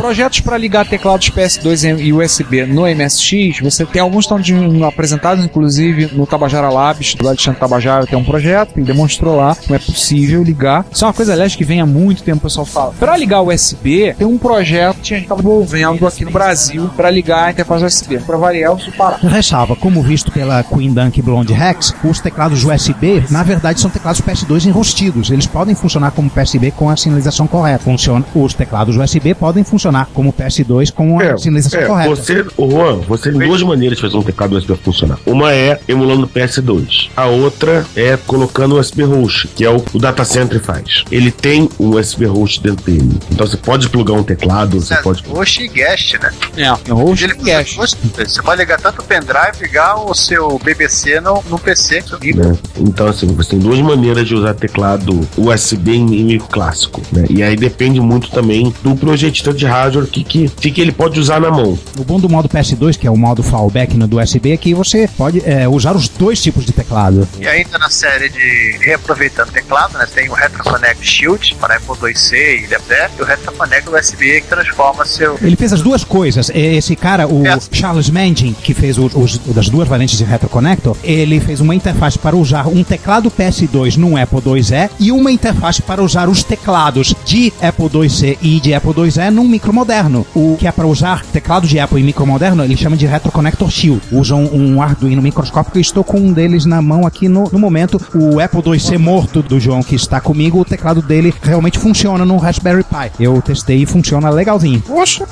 Projetos para ligar teclados PS2 e USB no MSX, você tem alguns estão apresentados, inclusive no Tabajara Labs, do Alexandre Tabajara tem um projeto, ele demonstrou lá como é possível ligar. Isso é uma coisa, aliás, que vem há muito tempo, o pessoal fala. Para ligar USB, tem um projeto que a gente está desenvolvendo aqui no Brasil para ligar a interface USB. Para variar, isso para. Ressalva, como visto pela Queen Dunk Blonde Rex, os teclados USB, na verdade, são teclados PS2 enrostidos. Eles podem funcionar como PSB com a sinalização correta. Funciona, os teclados USB podem funcionar como PS2 com a sinalização é, correta. Você, ô Juan, você tem duas maneiras de fazer um teclado USB funcionar. Uma é emulando o PS2. A outra é colocando o USB host, que é o, o data center faz. Ele tem um USB host dentro dele. Então você pode plugar um teclado, você É, pode. Host e guest, né? É, host Ele e guest. Você pode ligar tanto o pendrive ligar o seu BBC no, no PC. né? Então, assim, você tem duas maneiras de usar teclado USB em, em micro clássico, né? E aí depende muito também do projetista de hardware que, que, que, que ele pode usar na mão. O bom do modo PS2, que é o modo fallback no do USB, é que você pode é, usar os dois tipos de teclado. E ainda na série de reaproveitando teclado, né? Tem o RetroConnect Shield para Apple IIc e DevDev e o RetroConnect USB que transforma seu. Ele fez as duas coisas. Esse cara, o É. Charles Mangin, que fez os, os- das duas variantes de retroconnector, ele fez uma interface para usar um teclado PS2 num Apple IIe e uma interface para usar os teclados de Apple IIc e de Apple IIe num micro moderno. O que é para usar teclado de Apple e micro moderno, ele chama de retroconnector Shield. Usam um Arduino microscópico. Eu estou com um deles na mão aqui no, no momento. O Apple IIc morto do João que está comigo, o teclado dele realmente funciona no Raspberry Pi. Eu testei e funciona legalzinho. Poxa,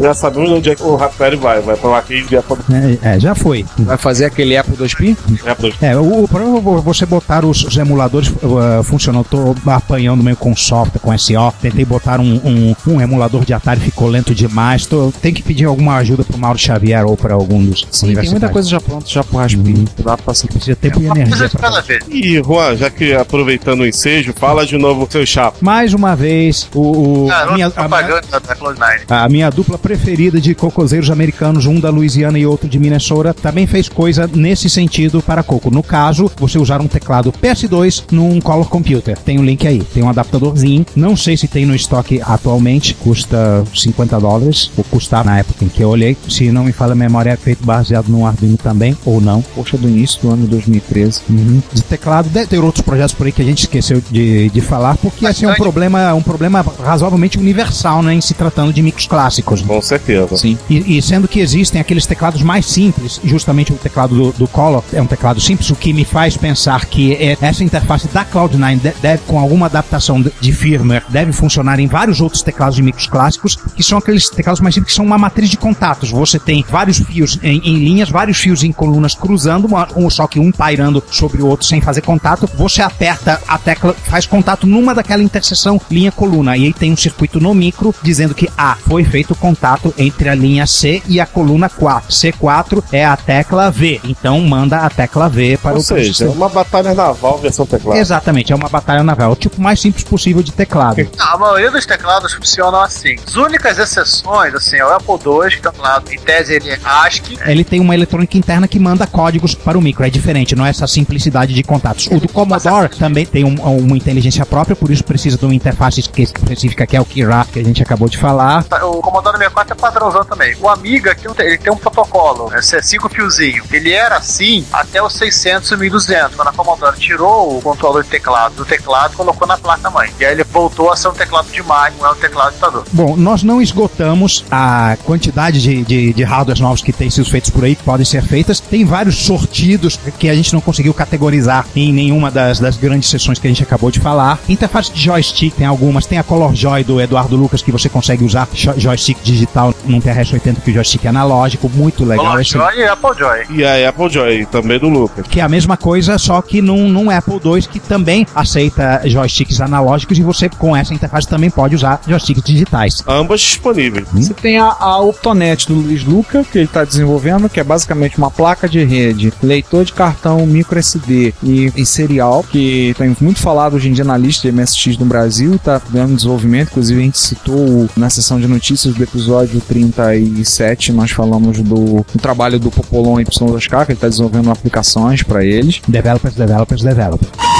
já sabemos onde é que o Raspberry vai. Vai pra lá aqui e Apple. É, é, já foi. Vai fazer aquele Apple 2P? Apple. É, o, o problema é você botar os, os emuladores uh, funcionando. Tô apanhando meio com software, com SO. Tentei botar um, um, um emulador de Atari, ficou lento demais. Tô, tem que pedir alguma ajuda pro Mauro Xavier ou para algum dos Sim, tem muita coisa já pronta, já pro Raspberry. Dá pra passar. Precisa tempo e Uma energia pra vez. E, Juan, já que aproveitando o ensejo, fala de novo seu chapa. Mais uma vez, o, o- Ah, a, minha, a, minha, propaganda da Cloud9. a minha dupla preferida de cocoseiros americanos, um da Louisiana e outro de Minnesota, também fez coisa nesse sentido para coco. No caso, você usar um teclado PS2 num Color Computer. Tem um link aí, tem um adaptadorzinho. Não sei se tem no estoque atualmente, custa 50 dólares, ou custar na época em que eu olhei. Se não me falha a memória, é feito baseado no Arduino também, ou não. Poxa, do início do ano de 2013. Uhum. De teclado, deve ter outros projetos por aí que a gente esqueceu de, de falar, porque esse é um problema, um problema razoavelmente universal, né, em se tratando de micros clássicos. Com certeza. Sim. E, e sendo que existem aqueles teclados mais simples, justamente o teclado do, do Color é um teclado simples, o que me faz pensar que é- essa interface da Cloud9 de- deve, com alguma adaptação de, de firmware, deve funcionar em vários outros teclados de micros clássicos, que são aqueles teclados mais simples, que são uma matriz de contatos. Você tem vários fios em, em linhas, vários fios em colunas cruzando, uma- um, só que um pairando sobre o outro sem fazer contato. Você aperta a tecla, faz contato numa daquela interseção linha-coluna. E aí tem um circuito no micro dizendo que ah, foi feito contato entre a linha C e a coluna 4. C4 é a tecla V. Então manda a tecla V para Ou o seja, é processador. uma batalha naval versão teclado. Exatamente, é uma batalha naval. O tipo mais simples possível de teclado. A maioria dos teclados funcionam assim. As únicas exceções, assim, é o Apple II, que tá lá, em tese ele é ASCII. Ele tem uma eletrônica interna que manda códigos para o micro, é diferente, não é essa simplicidade de contatos. O do Commodore também tem um- uma inteligência própria, por isso precisa de uma interface específica que é o Kira, que a gente acabou de falar. O Commodore 64 é padrãozão também. O Amiga aqui ele tem um protocolo, é cinco fiozinho. Ele era assim até os 600 e 1200, quando a Commodore tirou o controlador de teclado do teclado e colocou na placa mãe. E aí ele voltou a ser um teclado de máquina, não é um teclado de computador. Bom, nós não esgotamos a quantidade de, de, de hardwares novos que têm sido feitos por aí, que podem ser feitas. Tem vários sortidos que a gente não conseguiu categorizar em nenhuma das, das grandes sessões que a gente acabou de falar. Interface de joystick tem algumas, tem a Color Joy do Eduardo Lucas, que você consegue usar jo- joystick digital num TRS-80 que o joystick é analógico, muito legal. Color esse- Joy e Apple Joy. E a Apple Joy, também do Lucas. que é a mesma coisa, só que num, num Apple II que também aceita joysticks analógicos e você com essa interface também pode usar joysticks digitais. Ambas disponíveis. Você tem a, a Optonet do Luiz Luca, que ele está desenvolvendo, que é basicamente uma placa de rede, leitor de cartão micro SD e, e serial, que tem muito falado hoje em dia na lista de MSX no Brasil, está dando desenvolvimento, inclusive a gente citou na sessão de notícias do episódio 37, nós falamos do, do trabalho do Popolon Y2K, que ele está desenvolvendo aplicações para eles. Developers, developers, developers.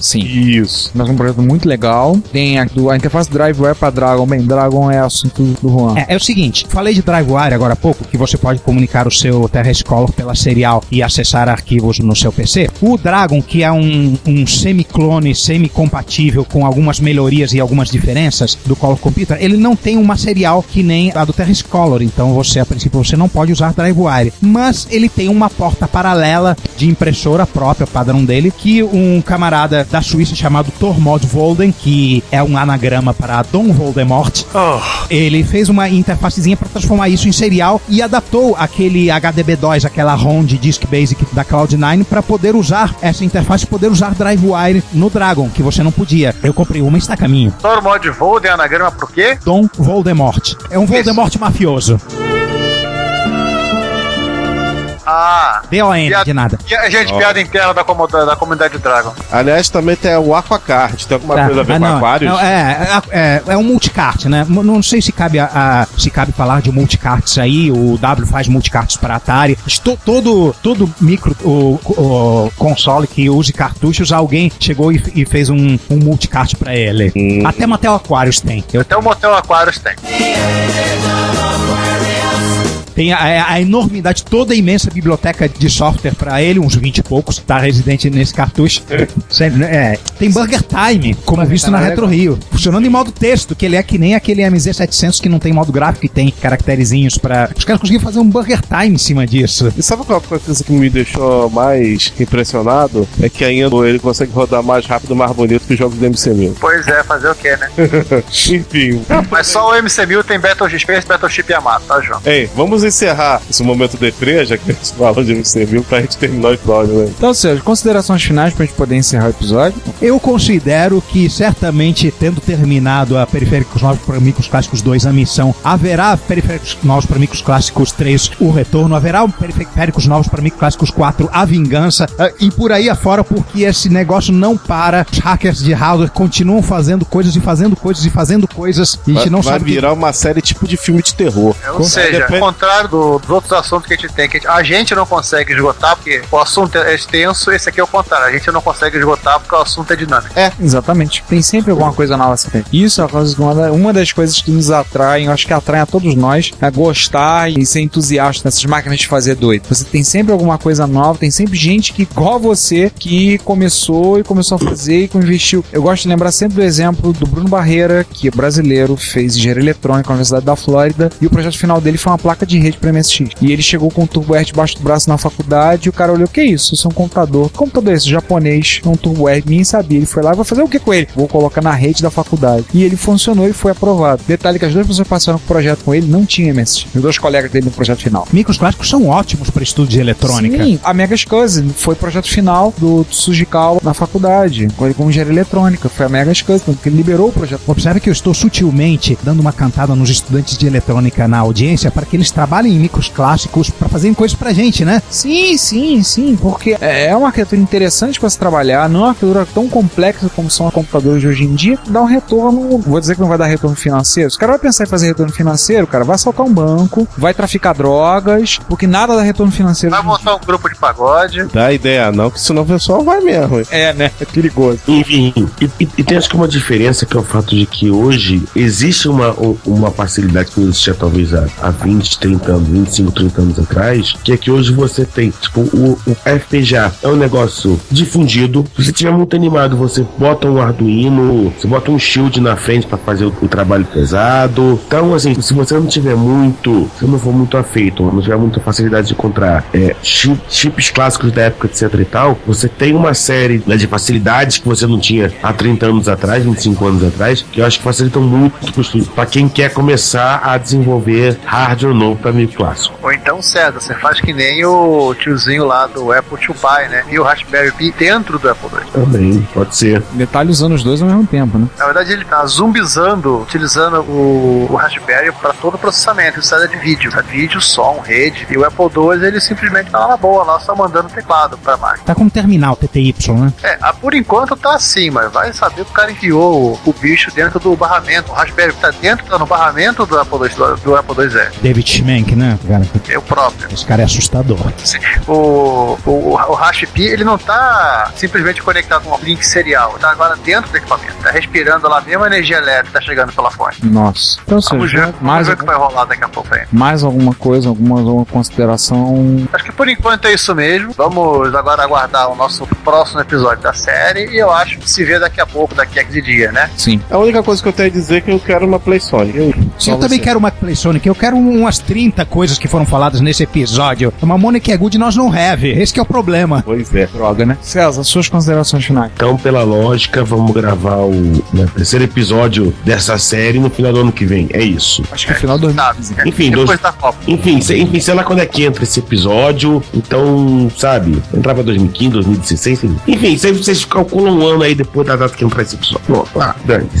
Sim. Isso. Mas é um projeto muito legal. Tem a, do- a interface DriveWare para Dragon. Bem, Dragon é assunto do Juan. É, é o seguinte, falei de DriveWire agora há pouco, que você pode comunicar o seu TRS Color pela serial e acessar arquivos no seu PC. O Dragon, que é um, um semi-clone, semi-compatível com algumas melhorias e algumas diferenças do Color Computer, ele não tem uma serial que nem a do TRS Color, então você, a princípio, você não pode usar DriveWire. Mas ele tem uma porta paralela de impressora própria, padrão dele, que um camarada da Suíça chamado Tormod Volden, que é um anagrama para Dom Voldemort, ele fez uma interfacezinha para transformar isso em serial e adaptou aquele HDB2, aquela ROM de Disk Basic da Cloud9 para poder usar essa interface, poder usar DriveWire no Dragon, que você não podia. Eu comprei uma e está a caminho. Tormod Volden, anagrama pro quê? Dom Voldemort. É um Voldemort mafioso. Ah. D-O-N, de nada. Gente, piada interna da, da comunidade Dragon. Aliás, também tem o Aquacard. Tem alguma Tá, coisa a ver ah, com não, aquários? não, é, é, é, é um multicart, né? Não sei se cabe, a, a- se cabe falar de multicarts aí. O W faz multicarts para Atari. Esto- todo, todo micro o, o console que use cartuchos, alguém chegou e, e fez um, um multicart para ele. Hum. Até Mattel Aquarius tem. Eu Até o Motel Aquarius tem. Tem a, a enormidade, toda a imensa biblioteca de software para ele, uns 20 e poucos, tá residente nesse cartucho. Sempre, né? é. Tem Burger Time, como visto na Time é Retro Rio. Funcionando em modo texto, que ele é que nem aquele MZ700 que não tem modo gráfico e tem caracterizinhos para. Os caras conseguiram fazer um Burger Time em cima disso. E sabe qual é a coisa que me deixou mais impressionado? É que ainda ele consegue rodar mais rápido mais bonito que os jogos do MC1000. Pois é, fazer o quê, né? Enfim. Mas só o MC1000 tem Battleship Space, Battleship Yamato, tá, João? Ei, vamos encerrar esse momento deprê, já que a gente falou de MC1000, pra gente terminar o episódio, né? Então, Sérgio, considerações finais pra gente poder encerrar o episódio. Eu considero que, certamente, tendo terminado a Periféricos Novos para Micros Clássicos 2, a missão, haverá Periféricos Novos para Micros Clássicos 3, o retorno, haverá um Periféricos Novos para Micros Clássicos 4, a vingança, eh, e por aí afora, porque esse negócio não para. Os hackers de hardware continuam fazendo coisas e fazendo coisas e fazendo coisas, e a gente Vai, não vai sabe. que- virar uma série tipo de filme de terror. Ou seja, Depende- ao contrário do- dos outros assuntos que a gente tem, que a gente, não consegue esgotar, porque o assunto é extenso, esse aqui é o contrário. A gente não consegue esgotar porque o assunto é dinâmico. É, exatamente. Tem sempre alguma coisa nova feita. Isso é uma das coisas que nos atraem, acho que atraem a todos nós, é gostar e ser entusiasta nessas máquinas de fazer doido. Você tem sempre alguma coisa nova, tem sempre gente que, igual você, que começou e começou a fazer e investiu. Eu gosto de lembrar sempre do exemplo do Bruno Barreira, que é brasileiro, fez engenharia eletrônica na Universidade da Flórida, e o projeto final dele foi uma placa de rede para MSX. E ele chegou com um Turbo R debaixo do braço na faculdade, e o cara olhou, que isso? Isso é um computador. Que computador esse? Japonês, um Turbo R, ninguém sabia. Ele foi lá, vai fazer o que com ele? Vou colocar na rede da faculdade. E ele funcionou e foi aprovado. Detalhe que as duas pessoas que passaram com o projeto com ele não tinha MSX. Os dois colegas dele no projeto final. Micros clássicos são ótimos para estudo de eletrônica. Sim, a Mega SCSI foi o projeto final do Tsujikawa na faculdade, com ele como engenharia eletrônica. Foi a Mega porque ele liberou o projeto. Observe que eu estou sutilmente dando uma cantada nos estudantes de eletrônica na audiência para que eles trabalhem trabalhem em micros clássicos pra fazerem coisas pra gente, né? Sim, sim, sim, porque é é uma arquitetura interessante para se trabalhar, não é uma arquitetura tão complexa como são os computadores de hoje em dia, dá um retorno, vou dizer que não vai dar retorno financeiro. Se o cara vai pensar em fazer retorno financeiro, cara, vai assaltar um banco, vai traficar drogas, porque nada dá retorno financeiro. Vai montar um grupo de pagode. Dá ideia não, que senão o pessoal vai mesmo. É, né? É perigoso. Enfim, e, e- e tem acho que uma diferença que é o fato de que hoje existe uma, um- uma facilidade que não existia talvez há, há 20, 30 anos, 25, 30 anos atrás, que é que hoje você tem, tipo, o, o FPGA é um negócio difundido. Se você estiver muito animado, você bota um Arduino, você bota um Shield na frente para fazer o, o trabalho pesado. Então, assim, se você não tiver muito, se não for muito afeito, não tiver muita facilidade de encontrar é, chi- chips clássicos da época, etc e tal, você tem uma série né, de facilidades que você não tinha há 30 anos atrás, 25 anos atrás, que eu acho que facilitam muito para quem quer começar a desenvolver hardware novo para meio clássico. Ou então, César, você faz que nem o tiozinho lá do Apple to Buy, né? E o Raspberry Pi dentro do Apple II. Também, pode ser. Detalhe usando os dois ao mesmo tempo, né? Na verdade, ele tá zumbizando, utilizando o, o Raspberry para todo o processamento. Isso é de vídeo. É vídeo, som, rede. E o Apple II, ele simplesmente tá lá na boa, lá só mandando teclado pra máquina. Tá como terminal TTY, né? É, ah, por enquanto tá assim, mas vai saber que o cara enfiou o, o bicho dentro do barramento. O Raspberry tá dentro, tá no barramento do Apple II, do, do Apple IIe. David Schmenck, né? Cara, É o próprio. esse cara é assustador. O, o, o Raspi, ele não tá simplesmente conectado com um link serial, tá agora dentro do equipamento, tá respirando lá mesmo a energia elétrica que tá chegando pela fonte. Nossa. Então, ou Vamos seja, ver, vamos mais, ver o que vai rolar daqui a pouco aí. mais alguma coisa, alguma, alguma consideração. Acho que por enquanto é isso mesmo. Vamos agora aguardar o nosso próximo episódio da série e eu acho que se vê daqui a pouco, daqui a 15 dias, né? Sim. A única coisa que eu tenho a dizer é que eu quero uma Play Sonic. Eu, eu também quero uma PlaySonic, eu quero umas 30 coisas que foram faladas nesse episódio. Uma Money é good nós não have. Esse que é o problema. Pois é. Droga, né? César, suas considerações finais. Então, pela lógica, vamos gravar o né, terceiro episódio dessa série no final do ano que vem. É isso. Acho que no final do Sabe? Enfim, depois dois- da Copa. Enfim, sei, enfim, sei lá quando é que entra esse episódio. Então, sabe, entrar pra 2015, 2016. Enfim, Enfim, sempre vocês calculam um ano aí depois da data que entrar esse episódio. Pronto, lá.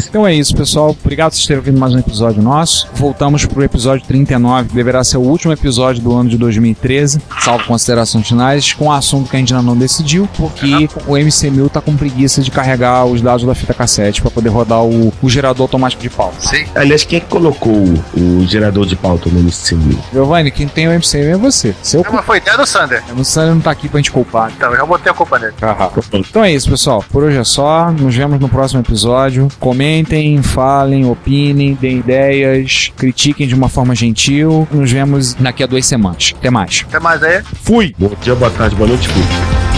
Então é isso, pessoal. Obrigado por vocês terem ouvido mais um episódio nosso. Voltamos pro episódio 39, que deverá ser o último episódio do ano de 2013, salvo considerações finais, com um assunto que a gente ainda não decidiu, porque o MC1000 tá com preguiça de carregar os dados da fita cassete para poder rodar o, o gerador automático de pauta. Sim. Aliás, quem é que colocou o, o gerador de pauta no MC1000? Giovanni, quem tem o MC1000 é você. Seu Não, mas foi ideia do Sander. o Sander não tá aqui pra gente culpar. Então, eu já botei a culpa nele. Então é isso, pessoal. Por hoje é só. Nos vemos no próximo episódio. Comentem, falem, opinem, deem ideias, critiquem de uma forma gentil. Nos vemos daqui a duas semanas. Até mais. Até mais aí. Fui! Bom dia, boa tarde, boa noite, fui.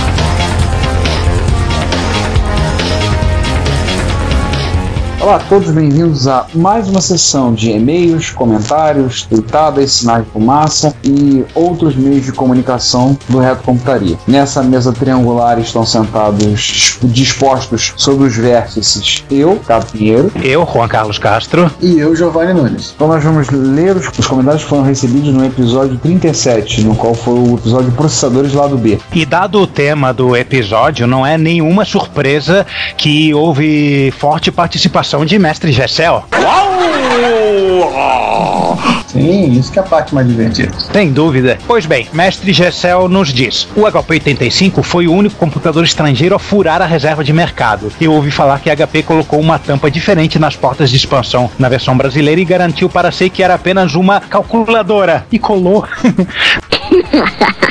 Olá a todos, bem-vindos a mais uma sessão de e-mails, comentários, tweetadas, sinais de fumaça e outros meios de comunicação do Reto Computaria. Nessa mesa triangular estão sentados dispostos sobre os vértices eu, Caio Pinheiro, Eu, Juan Carlos Castro. E eu, Giovanni Nunes. Então nós vamos ler os, os comentários que foram recebidos no episódio 37, no qual foi o episódio Processadores Lado B. E dado o tema do episódio, não é nenhuma surpresa que houve forte participação de Mestre Gessel. Sim, isso que é a parte mais divertida. Sem dúvida. Pois bem, Mestre Gessel nos diz: o HP 85 foi o único computador estrangeiro a furar a reserva de mercado. Eu ouvi falar que a HP colocou uma tampa diferente nas portas de expansão na versão brasileira e garantiu para si que era apenas uma calculadora. E colou.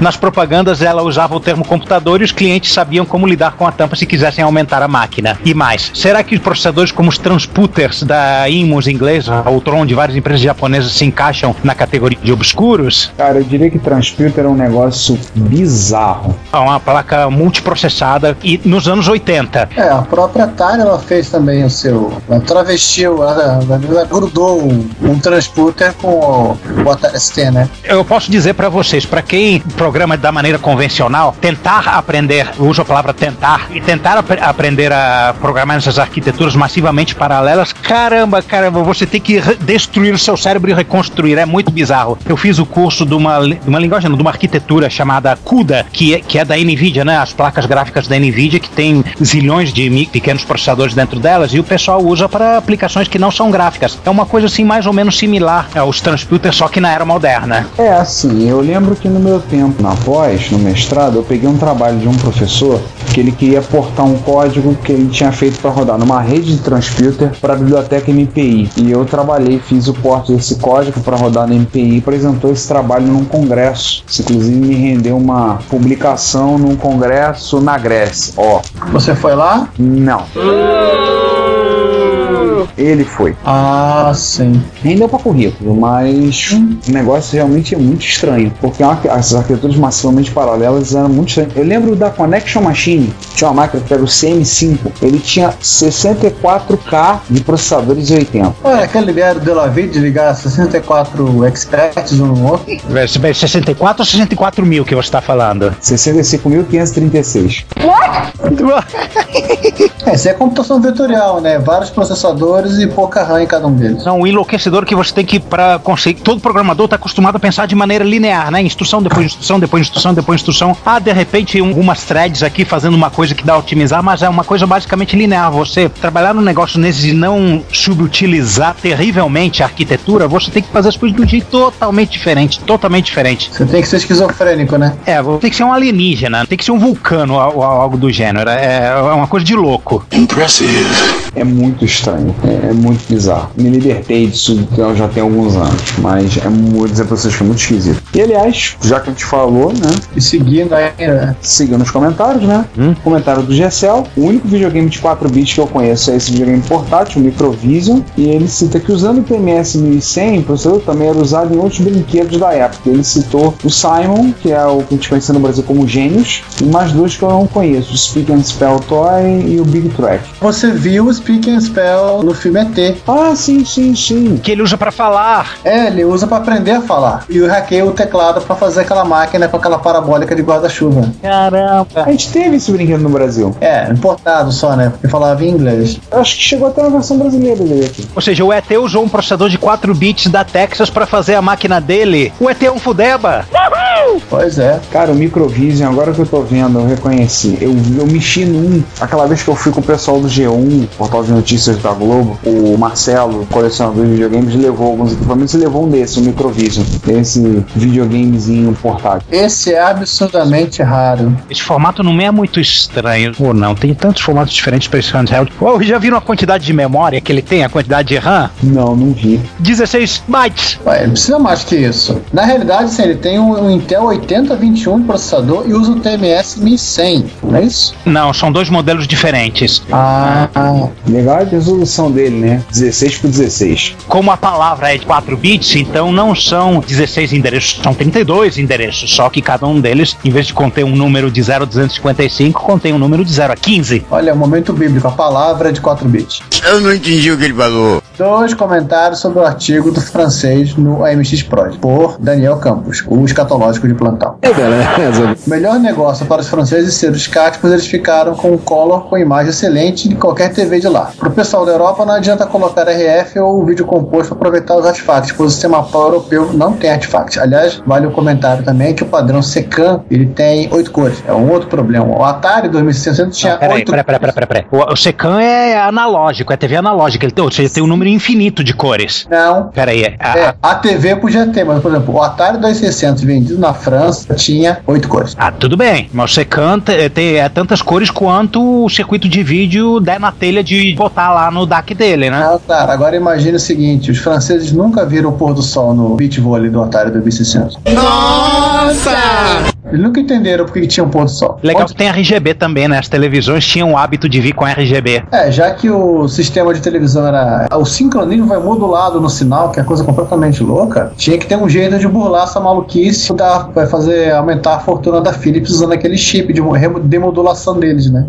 Nas propagandas ela usava o termo computador e os clientes sabiam como lidar com a tampa se quisessem aumentar a máquina. E mais, será que os processadores como os transputers da Inmus inglesa ou Tron de várias empresas japonesas se encaixam na categoria de obscuros? Cara, eu diria que Transputer é um negócio bizarro. É uma placa multiprocessada e nos anos 80. É, a própria Atari ela fez também o seu. Ela travestiu, ela, ela grudou um, um transputer com o, o Atari ST, né? Eu posso dizer para vocês, para quem programa da maneira convencional, tentar aprender, uso a palavra tentar, e tentar ap- aprender a programar essas arquiteturas massivamente paralelas, caramba, caramba, você tem que destruir o seu cérebro e reconstruir, é muito bizarro. Eu fiz o curso de uma, de uma linguagem, de uma arquitetura chamada CUDA, que é, que é da Nvidia, né? As placas gráficas da Nvidia que tem zilhões de pequenos processadores dentro delas e o pessoal usa para aplicações que não são gráficas. É uma coisa assim mais ou menos similar aos transputers, só que na era moderna. É assim, eu lembro que no meu tempo na pós, no mestrado, eu peguei um trabalho de um professor que ele queria portar um código que ele tinha feito para rodar numa rede de transputer para a biblioteca MPI. E eu trabalhei, fiz o porte desse código para rodar na MPI e apresentou esse trabalho num congresso. Isso inclusive me rendeu uma publicação num congresso na Grécia. Ó, Você foi lá? não. Ele foi. Ah, sim. Rendeu para currículo, mas o negócio realmente é muito estranho, porque é as arquiteturas massivamente paralelas eram muito estranhas. Eu lembro da Connection Machine, tinha uma máquina que era o CM5, ele tinha 64K de processadores 80. Olha, aquela ideia do Delavid de ligar 64 experts um no outro. 64 ou 64 mil que você está falando? 65.536. É, isso é computação vetorial, né? Vários processadores e pouca RAM em cada um deles. Não, o enlouquecedor que você tem que, para conseguir. Todo programador está acostumado a pensar de maneira linear, né? Instrução, depois instrução, depois instrução, depois instrução. Ah, de repente, um- algumas threads aqui fazendo uma coisa que dá a otimizar, mas é uma coisa basicamente linear. Você trabalhar num negócio nesse e não subutilizar terrivelmente a arquitetura, você tem que fazer as coisas de um jeito totalmente diferente. Totalmente diferente. Você tem que ser esquizofrênico, né? É, você tem que ser um alienígena, tem que ser um vulcano ou, algo do gênero. É, é uma coisa de louco. É muito estranho, é, é muito bizarro. Me libertei disso eu já tem alguns anos, mas é muito dizer pra vocês que é muito esquisito. E aliás, já que a gente falou, né? E seguindo aí, né? Siga nos comentários, né? Comentário do Gessel. O único videogame de 4 bits que eu conheço é esse videogame portátil, o Microvision. E ele cita que usando o TMS 1100, o processador também era usado em outros brinquedos da época. Ele citou o Simon, que é o que a gente conhece no Brasil como Gênios, e mais dois que eu não conheço: o Speak and Spell Toy e o Big Track. Você viu o Speak and Spell no filme ET. Ah, sim, sim, sim. Que ele usa pra falar. É, ele usa pra aprender a falar. E eu hackeia o teclado pra fazer aquela máquina com aquela parabólica de guarda-chuva. Caramba. A gente teve esse brinquedo no Brasil. É, importado só, né? Porque falava em inglês. Eu acho que chegou até na versão brasileira dele aqui. Ou seja, o ET usou um processador de 4 bits da Texas pra fazer a máquina dele. O ET é um fudeba. Pois é. Cara, o Microvision, agora que eu tô vendo, eu reconheci. Eu, eu mexi num. Aquela vez que eu fui com o pessoal do G1, portal de notícias da Globo, o Marcelo, colecionador de videogames, levou alguns equipamentos e levou um desse, o Microvision. Esse videogamezinho portátil. Esse é absurdamente raro. Esse formato não é muito estranho. Ou não, tem tantos formatos diferentes para esse handheld. Oh, já viram a quantidade de memória que ele tem, a quantidade de RAM? Não, não vi. 16 bytes. Ué, ele precisa mais que isso. Na realidade, sim, ele tem um, um Intel 8021 processador e usa o TMS 1100, não é isso? Não, são dois modelos diferentes. Ah, Legal a resolução dele, né? 16 por 16. Como a palavra é de 4 bits, então não são 16 endereços, são 32 endereços. Só que cada um deles, em vez de conter um número de 0 a 255, contém um número de 0 a 15. olha, momento bíblico, a palavra é de 4 bits. Eu não entendi o que ele falou. Dois comentários sobre o artigo do francês no AMX Pro, por Daniel Campos, o escatológico de plantão. É beleza. O melhor negócio para os franceses ser os CAT, pois eles ficaram com um color com imagem excelente de qualquer TV de lá. Para o pessoal da Europa, não adianta colocar RF ou vídeo composto para aproveitar os artefactos, pois o sistema PAL europeu não tem artefacts. Aliás, vale o comentário também que o padrão SECAM ele tem oito cores. É um outro problema. O Atari 2600 tinha oito peraí, peraí, peraí, peraí. O, o Secan é analógico, é TV analógica. Ele tem, ou seja, tem um número infinito de cores. Não. Peraí, é. a- É, a TV podia ter, mas, por exemplo, o Atari 2600 vendido na França tinha oito cores. Ah, tudo bem. Mas o Secan te- tem é, tantas cores quanto o circuito de vídeo der na telha de botar lá no DAC dele, né? Ah, cara, agora imagine o seguinte: os franceses nunca viram o pôr do sol no beach vôlei do Atari 2600. Nossa! Eles nunca entenderam por que que tinha um pôr do sol. Legal que tem RGB também, né? As televisões tinham o hábito de vir com RGB. É, já que o sistema de televisão era. O sincronismo vai modulado no sinal, que é coisa completamente louca, tinha que ter um jeito de burlar essa maluquice da, vai fazer aumentar a fortuna da Philips usando aquele chip de demodulação deles, né?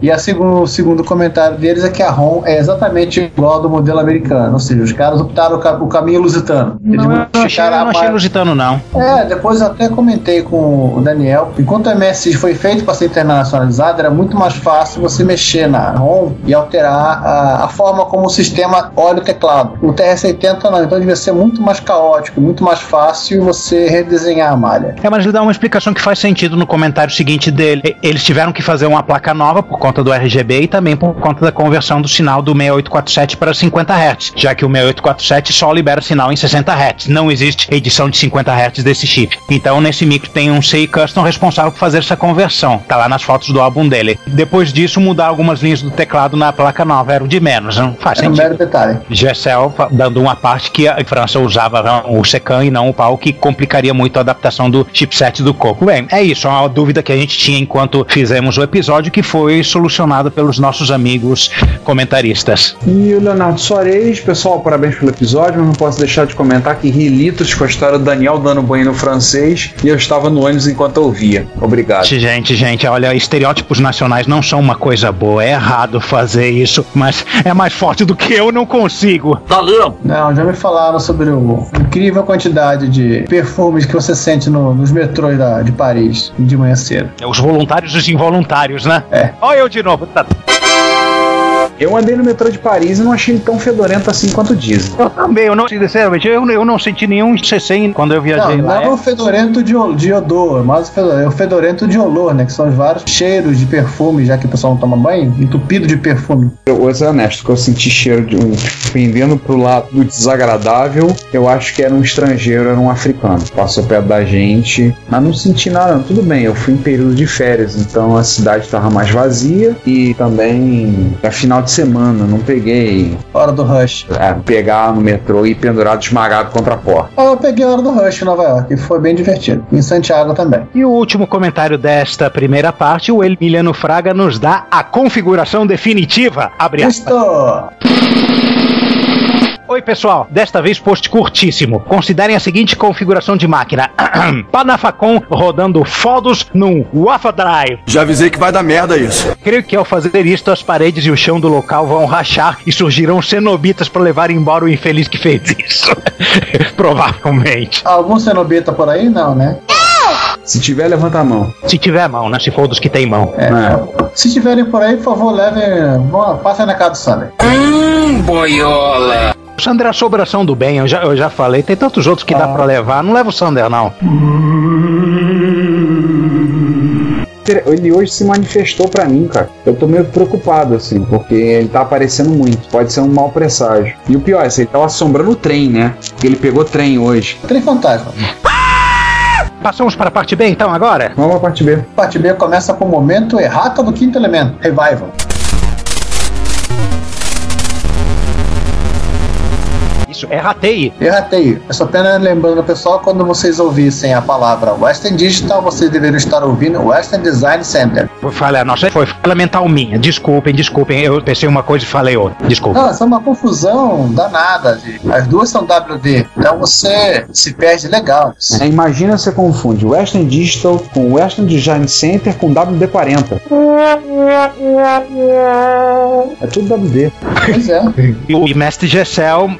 E a segundo, o segundo comentário deles é que a ROM é exatamente igual ao do modelo americano, ou seja, os caras optaram o, ca- o caminho lusitano. Eles Não, eu não achei, eu não achei mar- lusitano, não. É, depois eu até comentei com o Daniel, enquanto o MSI foi feito para ser internacionalizado, era muito mais fácil você mexer na ROM e alterar a, a forma como sistema olha o teclado. O TRS-80 não, então devia ser muito mais caótico, muito mais fácil você redesenhar a malha. É, mas ele dá uma explicação que faz sentido no comentário seguinte dele. Eles tiveram que fazer uma placa nova por conta do RGB e também por conta da conversão do sinal do 6847 para 50 Hz, já que o 6847 só libera sinal em 60 Hz. Não existe edição de 50 Hz desse chip. Então, nesse micro tem um CI Custom responsável por fazer essa conversão. Tá lá nas fotos do álbum dele. Depois disso, mudar algumas linhas do teclado na placa nova era o de menos. Não faz Um sentido. mero detalhe. Gessel dando uma parte que a França usava o Secan e não o PAL, que complicaria muito a adaptação do chipset do Coco. Bem, é isso, é uma dúvida que a gente tinha enquanto fizemos o episódio, que foi solucionada pelos nossos amigos comentaristas. E o Leonardo Soares, pessoal, parabéns pelo episódio, mas não posso deixar de comentar que ri litros com a história do Daniel dando banho no francês e eu estava no ônibus enquanto eu ouvia. Obrigado. Gente, gente, olha, estereótipos nacionais não são uma coisa boa, é errado fazer isso, mas é mais forte do que eu, não consigo. Não, já me falaram sobre o incrível quantidade de perfumes que você sente no- nos metrôs da- de Paris de manhã cedo. Os voluntários e os involuntários, né? É. Olha eu de novo. Tá. Eu andei no metrô de Paris e não achei ele tão fedorento assim quanto dizem. Eu também, eu não, sinceramente, eu, eu não senti nenhum CC quando eu viajei Não, não lá. é o fedorento de, de odor, mas o fedor- é o fedorento de olor, né? Que são os vários cheiros de perfume, já que o pessoal não toma banho, entupido de perfume. Eu vou ser honesto, que eu senti cheiro de um pendendo pro lado do desagradável. Eu acho que era um estrangeiro, era um africano. Passou perto da gente, mas não senti nada. não. Tudo bem, eu fui em período de férias, então a cidade tava mais vazia e também é final de semana, não peguei Hora do rush. é, pegar no metrô e pendurado esmagado contra a porta. Ah, Eu peguei a hora do rush em Nova York e foi bem divertido. Em Santiago também. E o último comentário desta primeira parte, o Emiliano Fraga nos dá a configuração definitiva. Abre aspas. Oi, pessoal. Desta vez post curtíssimo. Considerem a seguinte configuração de máquina. Panafacon rodando fodos num Wafa Drive. Já avisei que vai dar merda isso. Creio que ao fazer isto, as paredes e o chão do local vão rachar e surgirão cenobitas para levar embora o infeliz que fez isso. Provavelmente. Algum cenobita por aí? Não, né? Se tiver, levanta a mão. Se tiver mão, né? Se for dos que tem mão. É. Se tiverem por aí, por favor, levem. Passem na casa do Sander. O Sander é a sobração do bem, eu já, eu já falei. Tem tantos outros que dá pra levar. Não leva o Sander, não. Ele hoje se manifestou pra mim, cara. Eu tô meio preocupado, assim, porque ele tá aparecendo muito. Pode ser um mau presságio. E o pior é, se ele tava assombrando o trem, né? Porque ele pegou trem hoje. Trem fantasma. Passamos para a parte B, então, agora? Vamos pra parte B. Parte B começa com o momento errata do quinto elemento. Revival. Isso, é rateio. Erratei. Eu só apenas lembrando pessoal, quando vocês ouvissem a palavra Western Digital, vocês deveriam estar ouvindo Western Design Center. Foi falha nossa, foi falha mental minha. Desculpem, desculpem. Eu pensei uma coisa e falei outra. Desculpa. Não, essa é uma confusão danada. gente. As duas são WD. Então você se perde legal. É, imagina você confunde Western Digital com Western Design Center com WD-40. É tudo WD. Pois é. E o mestre Gessel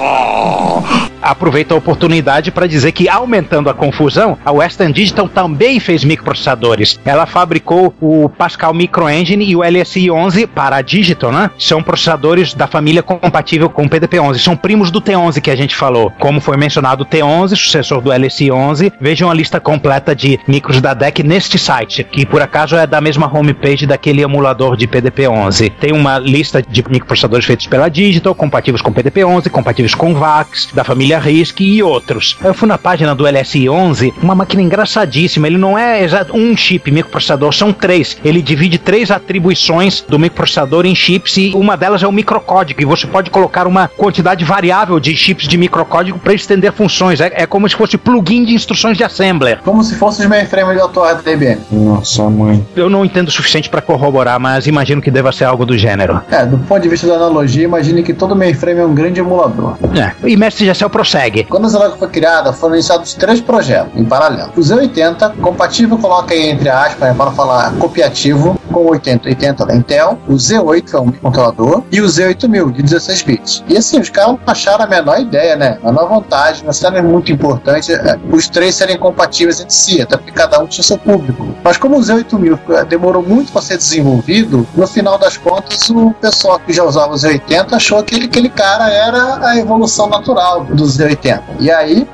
oh. Aproveita a oportunidade para dizer que, aumentando a confusão, a Western Digital também fez microprocessadores. Ela fabricou o Pascal Microengine e o LSI 11 para a Digital, né? São processadores da família compatível com o PDP-11. São primos do T11 que a gente falou. Como foi mencionado o T11, sucessor do LSI 11, vejam a lista completa de micros da DEC neste site, que por acaso é da mesma homepage daquele emulador de PDP-11. Tem uma lista de microprocessadores feitos pela Digital, compatíveis com PDP-11, compatíveis com VAX, da família RISC e outros. Eu fui na página do LSI-11, uma máquina engraçadíssima. Ele não é exato um chip microprocessador, são três. Ele divide três atribuições do microprocessador em chips e uma delas é o microcódigo. E você pode colocar uma quantidade variável de chips de microcódigo para estender funções. É, é como se fosse plugin de instruções de assembler. Como se fosse os mainframes de da IBM. Nossa, mãe. Eu não entendo o suficiente para corroborar, mas imagino que deva ser algo do gênero. É, do ponto de vista da analogia, imagine que todo mainframe é um grande emulador. É. E Mestre Gessel prossegue. Quando a Zilog foi criada, foram iniciados três projetos em paralelo. O Z80, compatível, coloca aí entre aspas, né, para falar copiativo, com 8080 da Intel, o Z8 é um controlador e o Z8000 de 16 bits. E assim, os caras acharam a menor ideia, né? A menor vontade, mas era muito importante é, os três serem compatíveis entre si, até porque cada um tinha seu público. Mas como o Z8000 é, demorou muito para ser desenvolvido, no final das contas o pessoal que já usava o Z80 achou que aquele, aquele cara era a evolução natural do Z80. E aí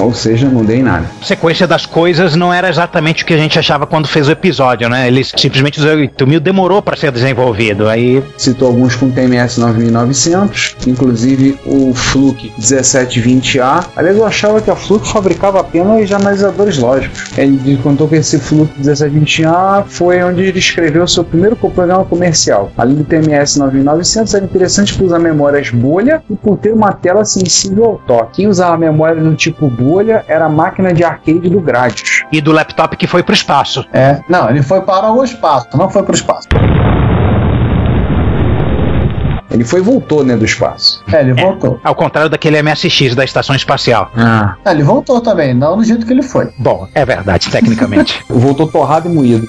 Ou seja, não dei nada. A sequência das coisas não era exatamente o que a gente achava quando fez o episódio, né? Eles simplesmente o 8000 demorou para ser desenvolvido. Aí Citou alguns com TMS 9900, inclusive o Fluke 1720A. Aliás, eu achava que a Fluke fabricava apenas analisadores lógicos. Ele contou que esse Fluke 1720A foi onde ele escreveu o seu primeiro programa comercial. Além do TMS 9900, era interessante por usar memórias bolha e por ter uma tela sensível ao toque. Quem usava memória do tipo bolha era a máquina de arcade do Gradius. e do laptop que foi pro espaço. É, não, ele foi para o espaço, não foi para o espaço. Ele foi e voltou, né, do espaço. É, ele voltou. Ao contrário daquele MSX da estação espacial. Ah. É, ele voltou também, não do jeito que ele foi. Bom, é verdade, tecnicamente. Voltou torrado e moído.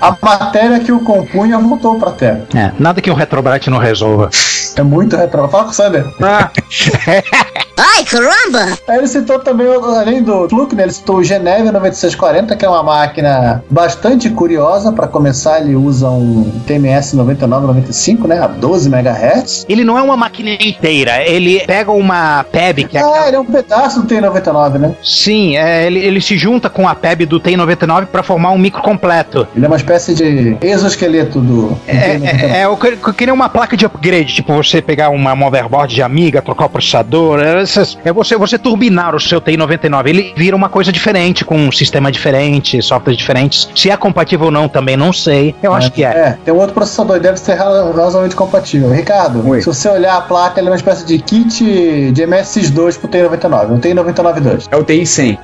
A matéria que o compunha voltou pra Terra. é, nada que um Retrobrite não resolva. É muito retro. Fala com o Sander. Ai, caramba! Aí ele citou também, além do Fluke, né, ele citou o Geneve 9640, que é uma máquina bastante curiosa. Para começar, ele usa um TMS 9995, né, a 12 MHz. Ele não é uma máquina inteira, ele pega uma PEB que é Ah, ele é um pedaço do T99, né? Sim, é, ele, ele se junta com a PEB do TI-99 para formar um micro completo. Ele é uma espécie de exoesqueleto do, do É, T99. é, é, eu queria uma placa de upgrade, tipo você pegar uma motherboard de Amiga, trocar o processador, é, essas- é você, você turbinar o seu TI-99. Ele vira uma coisa diferente, com um sistema diferente, softwares diferentes. Se é compatível ou não, também não sei. Eu acho que é. É, tem um outro processador, deve ser ra- razoavelmente compatível. Ricardo, Oi. se você olhar a placa, ele é uma espécie de kit de MSX2 pro T99, um T99.2. É o TI 100.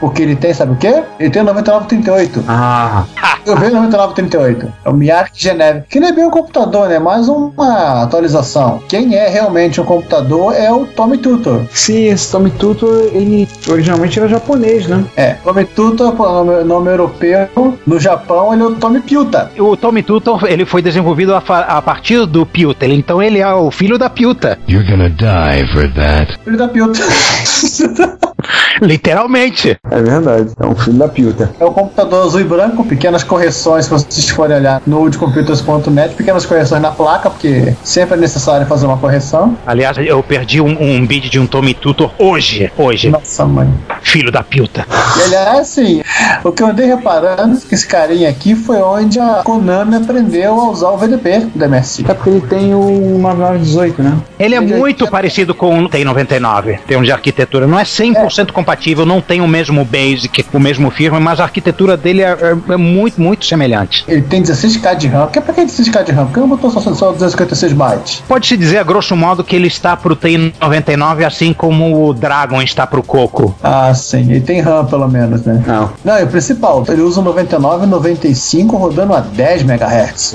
Porque ele tem, sabe o quê? Ele tem o 9938. Ah. Eu vejo o 9938. É o Miark Geneve. Que não é bem um computador, né? Mais uma atualização. Quem é realmente um computador é o Tommy Tutor. Sim, esse Tommy Tutor, ele originalmente era japonês, né? É, Tommy Tutor, nome, nome europeu. No Japão, ele é o Tommy Piuta. O Tommy Tutor, ele foi desenvolvido a, a partir do Piuta, então ele é o filho da Piuta. You're gonna die for that. Filho da Piuta. Literalmente. É verdade. É um filho da piuta. É o computador azul e branco, pequenas correções, se vocês forem olhar no oldcomputers.net, pequenas correções na placa, porque sempre é necessário fazer uma correção. Aliás, eu perdi um, um bid de um Tommy Tutor hoje. Hoje. Nossa mãe. Filho da Piuta. E aliás, assim, o que eu andei reparando é que esse carinha aqui foi onde a Konami aprendeu a usar o VDP do MSI. É porque ele tem o 9918, né? Ele é muito parecido com o TI-99, em termos de arquitetura. Não é 100% compatível, não tem o mesmo basic, o mesmo firmware, mas a arquitetura dele é, é- é muito, muito semelhante. Ele tem 16k de RAM. Que, pra que 16k de RAM? Por que não botou só, só 256 bytes? Pode-se dizer, a grosso modo, que ele está pro TI-99, assim como o Dragon está pro Coco. Ah, sim. Ele tem RAM, pelo menos, né? Não. Não, e o principal, ele usa o 99 e 95 rodando a 10 MHz.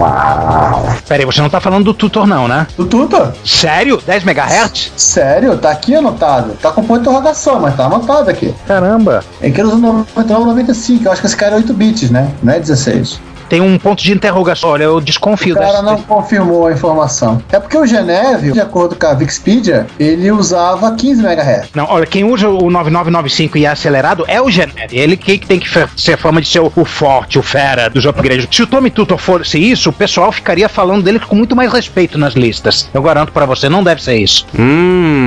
Pera aí, você não tá falando do Tutor não, né? Do Tutor? Sério? 10 MHz? Sério? Tá aqui anotado. Tá com ponto de interrogação, mas tá aqui. Caramba. É que ele usa o 99 e 95. Eu acho que esse cara é 8 bits, né? Não é 16. Tem um ponto de interrogação. Olha, eu desconfio O cara dessa. não confirmou a informação. É porque o Geneve, de acordo com a Wikipedia, ele usava 15 MHz. Não, olha, quem usa o 9995 e é acelerado é o Geneve. Ele que tem que ser fama de ser o, o forte, o fera dos upgrades. Se o Tommy Tutor fosse isso, o pessoal ficaria falando dele com muito mais respeito nas listas. Eu garanto pra você, não deve ser isso. Mmm.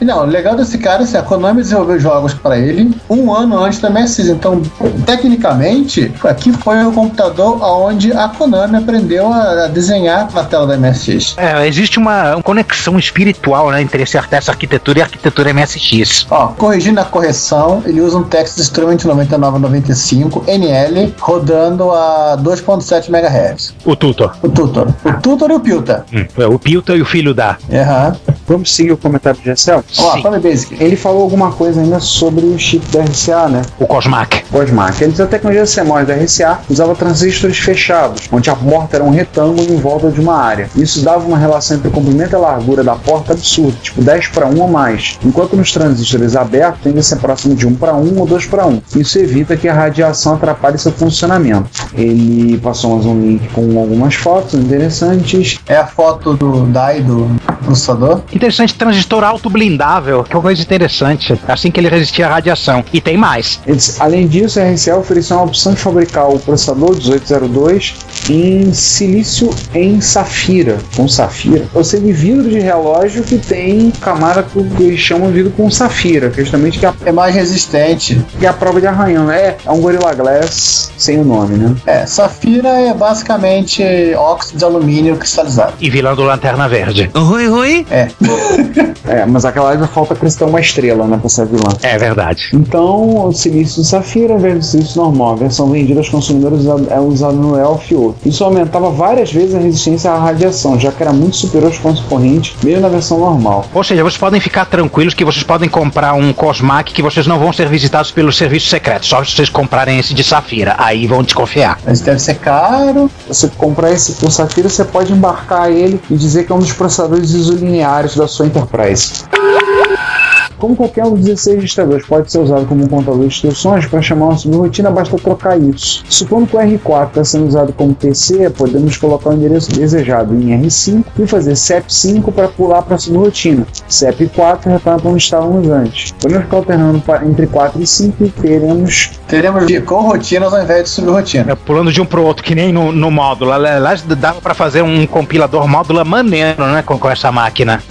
E Não, o legal desse cara é assim, a Konami desenvolveu jogos pra ele um ano antes da MSX. Então, tecnicamente, aqui foi o computador onde a Konami aprendeu a a desenhar na tela da MSX. É, existe uma, uma conexão espiritual né, entre esse, essa arquitetura e a arquitetura MSX. Ó, corrigindo a correção, ele usa um Texas Instrument 9995 NL rodando a 2.7 MHz. O Tutor. O Tutor. O Tutor e o Pilta. Hum, é o Pilta e o filho da. Aham. Vamos seguir o comentário do Gessel? Ó, Fome Basic. Ele falou alguma coisa ainda sobre o chip da RCA, né? O Cosmac. Cosmac. Ele diz a tecnologia CMOS da RCA usava transistores fechados, onde a porta era um retângulo em volta de uma área. Isso dava uma relação entre o comprimento e a largura da porta absurda, tipo 10 para 1 ou mais. Enquanto nos transistores abertos tende a ser próximo de 1 para 1 ou 2 para 1. Isso evita que a radiação atrapalhe seu funcionamento. Ele passou mais um link com algumas fotos interessantes. É a foto do DAI do processador. Interessante, transistor auto-blindável, que é uma coisa interessante. Assim que ele resistia à radiação. E tem mais. Ele disse, Além disso, a RCA ofereceu uma opção de fabricar o processador 1802 em silício em safira. Com safira? Ou seja, vidro de relógio que tem camada que eles chamam de vidro com safira, que é justamente que é É mais resistente. que é a prova de arranhão. É, é um Gorilla Glass sem o nome, né? É, safira é basicamente óxido de alumínio cristalizado. E vilã do Lanterna Verde. Oi, oi. É. É, mas aquela ainda falta acrescentar uma estrela, né, pra ser vilã. É verdade. Então, o silício de safira do silício normal, a versão vendida aos consumidores é usada no ELF e outro. Isso aumentava várias vezes a resistência à radiação, já que era muito superior aos concorrentes, mesmo na versão normal. Ou seja, vocês podem ficar tranquilos que vocês podem comprar um Cosmac que vocês não vão ser visitados pelos serviços secretos, só se vocês comprarem esse de Safira. Aí vão desconfiar. Mas deve ser caro. Você comprar esse por safira, você pode embarcar ele e dizer que é um dos processadores isolineares da sua Enterprise. Podcast. Como qualquer um dos 16 registradores pode ser usado como um contador de instruções, para chamar uma subrotina basta trocar isso. Supondo que o R4 está sendo usado como PC, podemos colocar o endereço desejado em R5 e fazer CEP5 para pular para a subrotina. CEP4 retorna para onde estávamos antes. Podemos ficar alternando entre 4 e 5 e teremos Teremos de com rotinas ao invés de subrrotina. É, pulando de um pro outro, que nem no, no módulo. Aliás, dava pra fazer um compilador módulo maneiro, né? Com, com essa máquina.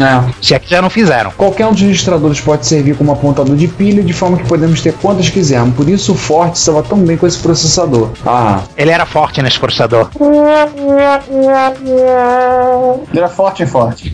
Se é que já não fizeram. Qualquer um dos registradores pode servir como apontador de pilha, de forma que podemos ter quantas quisermos. Por isso o Forte estava tão bem com esse processador. Ah, Ele era forte nesse processador. Ele era forte e forte.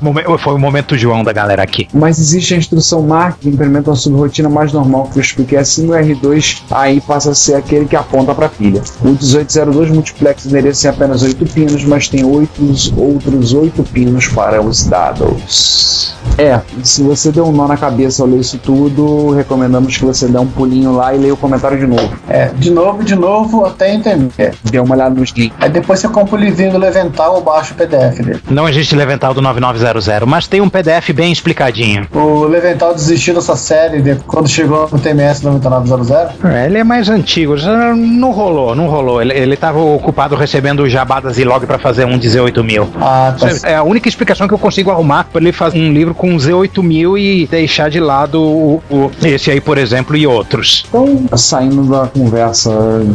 Momen- Foi o momento João da galera aqui. mas existe a instrução MARC que implementa uma subrotina mais normal que eu expliquei assim no R2, aí passa a ser aquele que aponta para a pilha. O 1802 multiplex endereça em apenas 8 pinos, mas tem oito, outros 8 pinos para os dados. É, se você deu um nó na cabeça ao ler isso tudo, recomendamos que você dê um pulinho lá e leia o comentário de novo. É, de novo, de novo, até entender. Dê uma olhada nos links. Aí depois você compra o livrinho do Levental ou baixa o PDF dele. Não existe Levental do 9900, mas tem um PDF bem explicadinho. O Levental desistiu dessa série de- quando chegou no TMS 9900. É, ele é mais antigo, já não rolou, não rolou. Ele, ele tava ocupado recebendo o jabá da Zilog pra fazer um de Z8000. Ah, tá. É a única explicação que eu consigo arrumar pra ele fazer um livro com Z8000 e deixar de lado o, o- esse aí, por exemplo, e outros. Então, saindo da conversa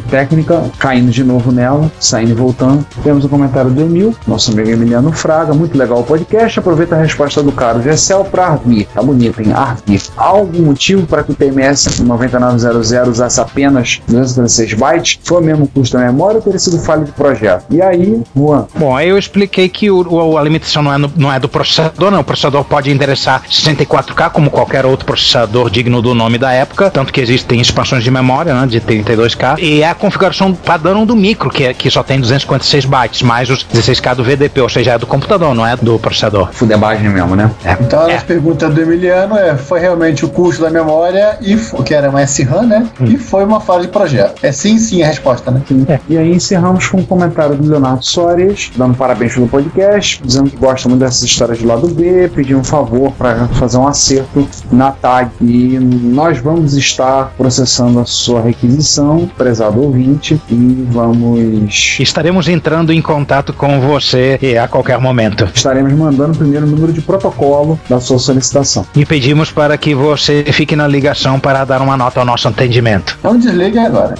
técnica, caindo de novo nela, saindo e voltando, temos o comentário do Emil, nosso amigo Emiliano Fraga, muito legal o podcast, aproveita a resposta do caro Gessel para Arvir, tá bonito, hein? Arvir. Há algum motivo para que o TMS 9900 usasse apenas 256 bytes? Foi o mesmo custo da memória ou teria sido falha de projeto? E aí, Juan, Bom, aí eu expliquei que o, o- a limitação não é, no- não é do processador, não. O processador pode endereçar 64K como qualquer outro processador digno do nome da época, tanto que existem expansões de memória, né, de 32K, e é a configuração padrão do micro, que, é, que só tem 256 bytes, mais os 16K do VDP, ou seja, é do computador, não é do processador. fudebagem mesmo, né? Então a É. nossa pergunta do Emiliano é: foi realmente o custo da memória, e que era uma SRAM, né? E foi uma falha de projeto. É sim, sim a resposta, né? E aí encerramos com um comentário do Leonardo Soares, dando parabéns pelo podcast, dizendo que gosta muito dessas histórias de lado B, pedindo um favor favor para fazer um acerto na tag. E nós vamos estar processando a sua requisição, prezado ouvinte, e vamos. Estaremos entrando em contato com você eh, a qualquer momento. Estaremos mandando primeiro o número de protocolo da sua solicitação. E pedimos para que você fique na ligação para dar uma nota ao nosso atendimento. Então desliga agora.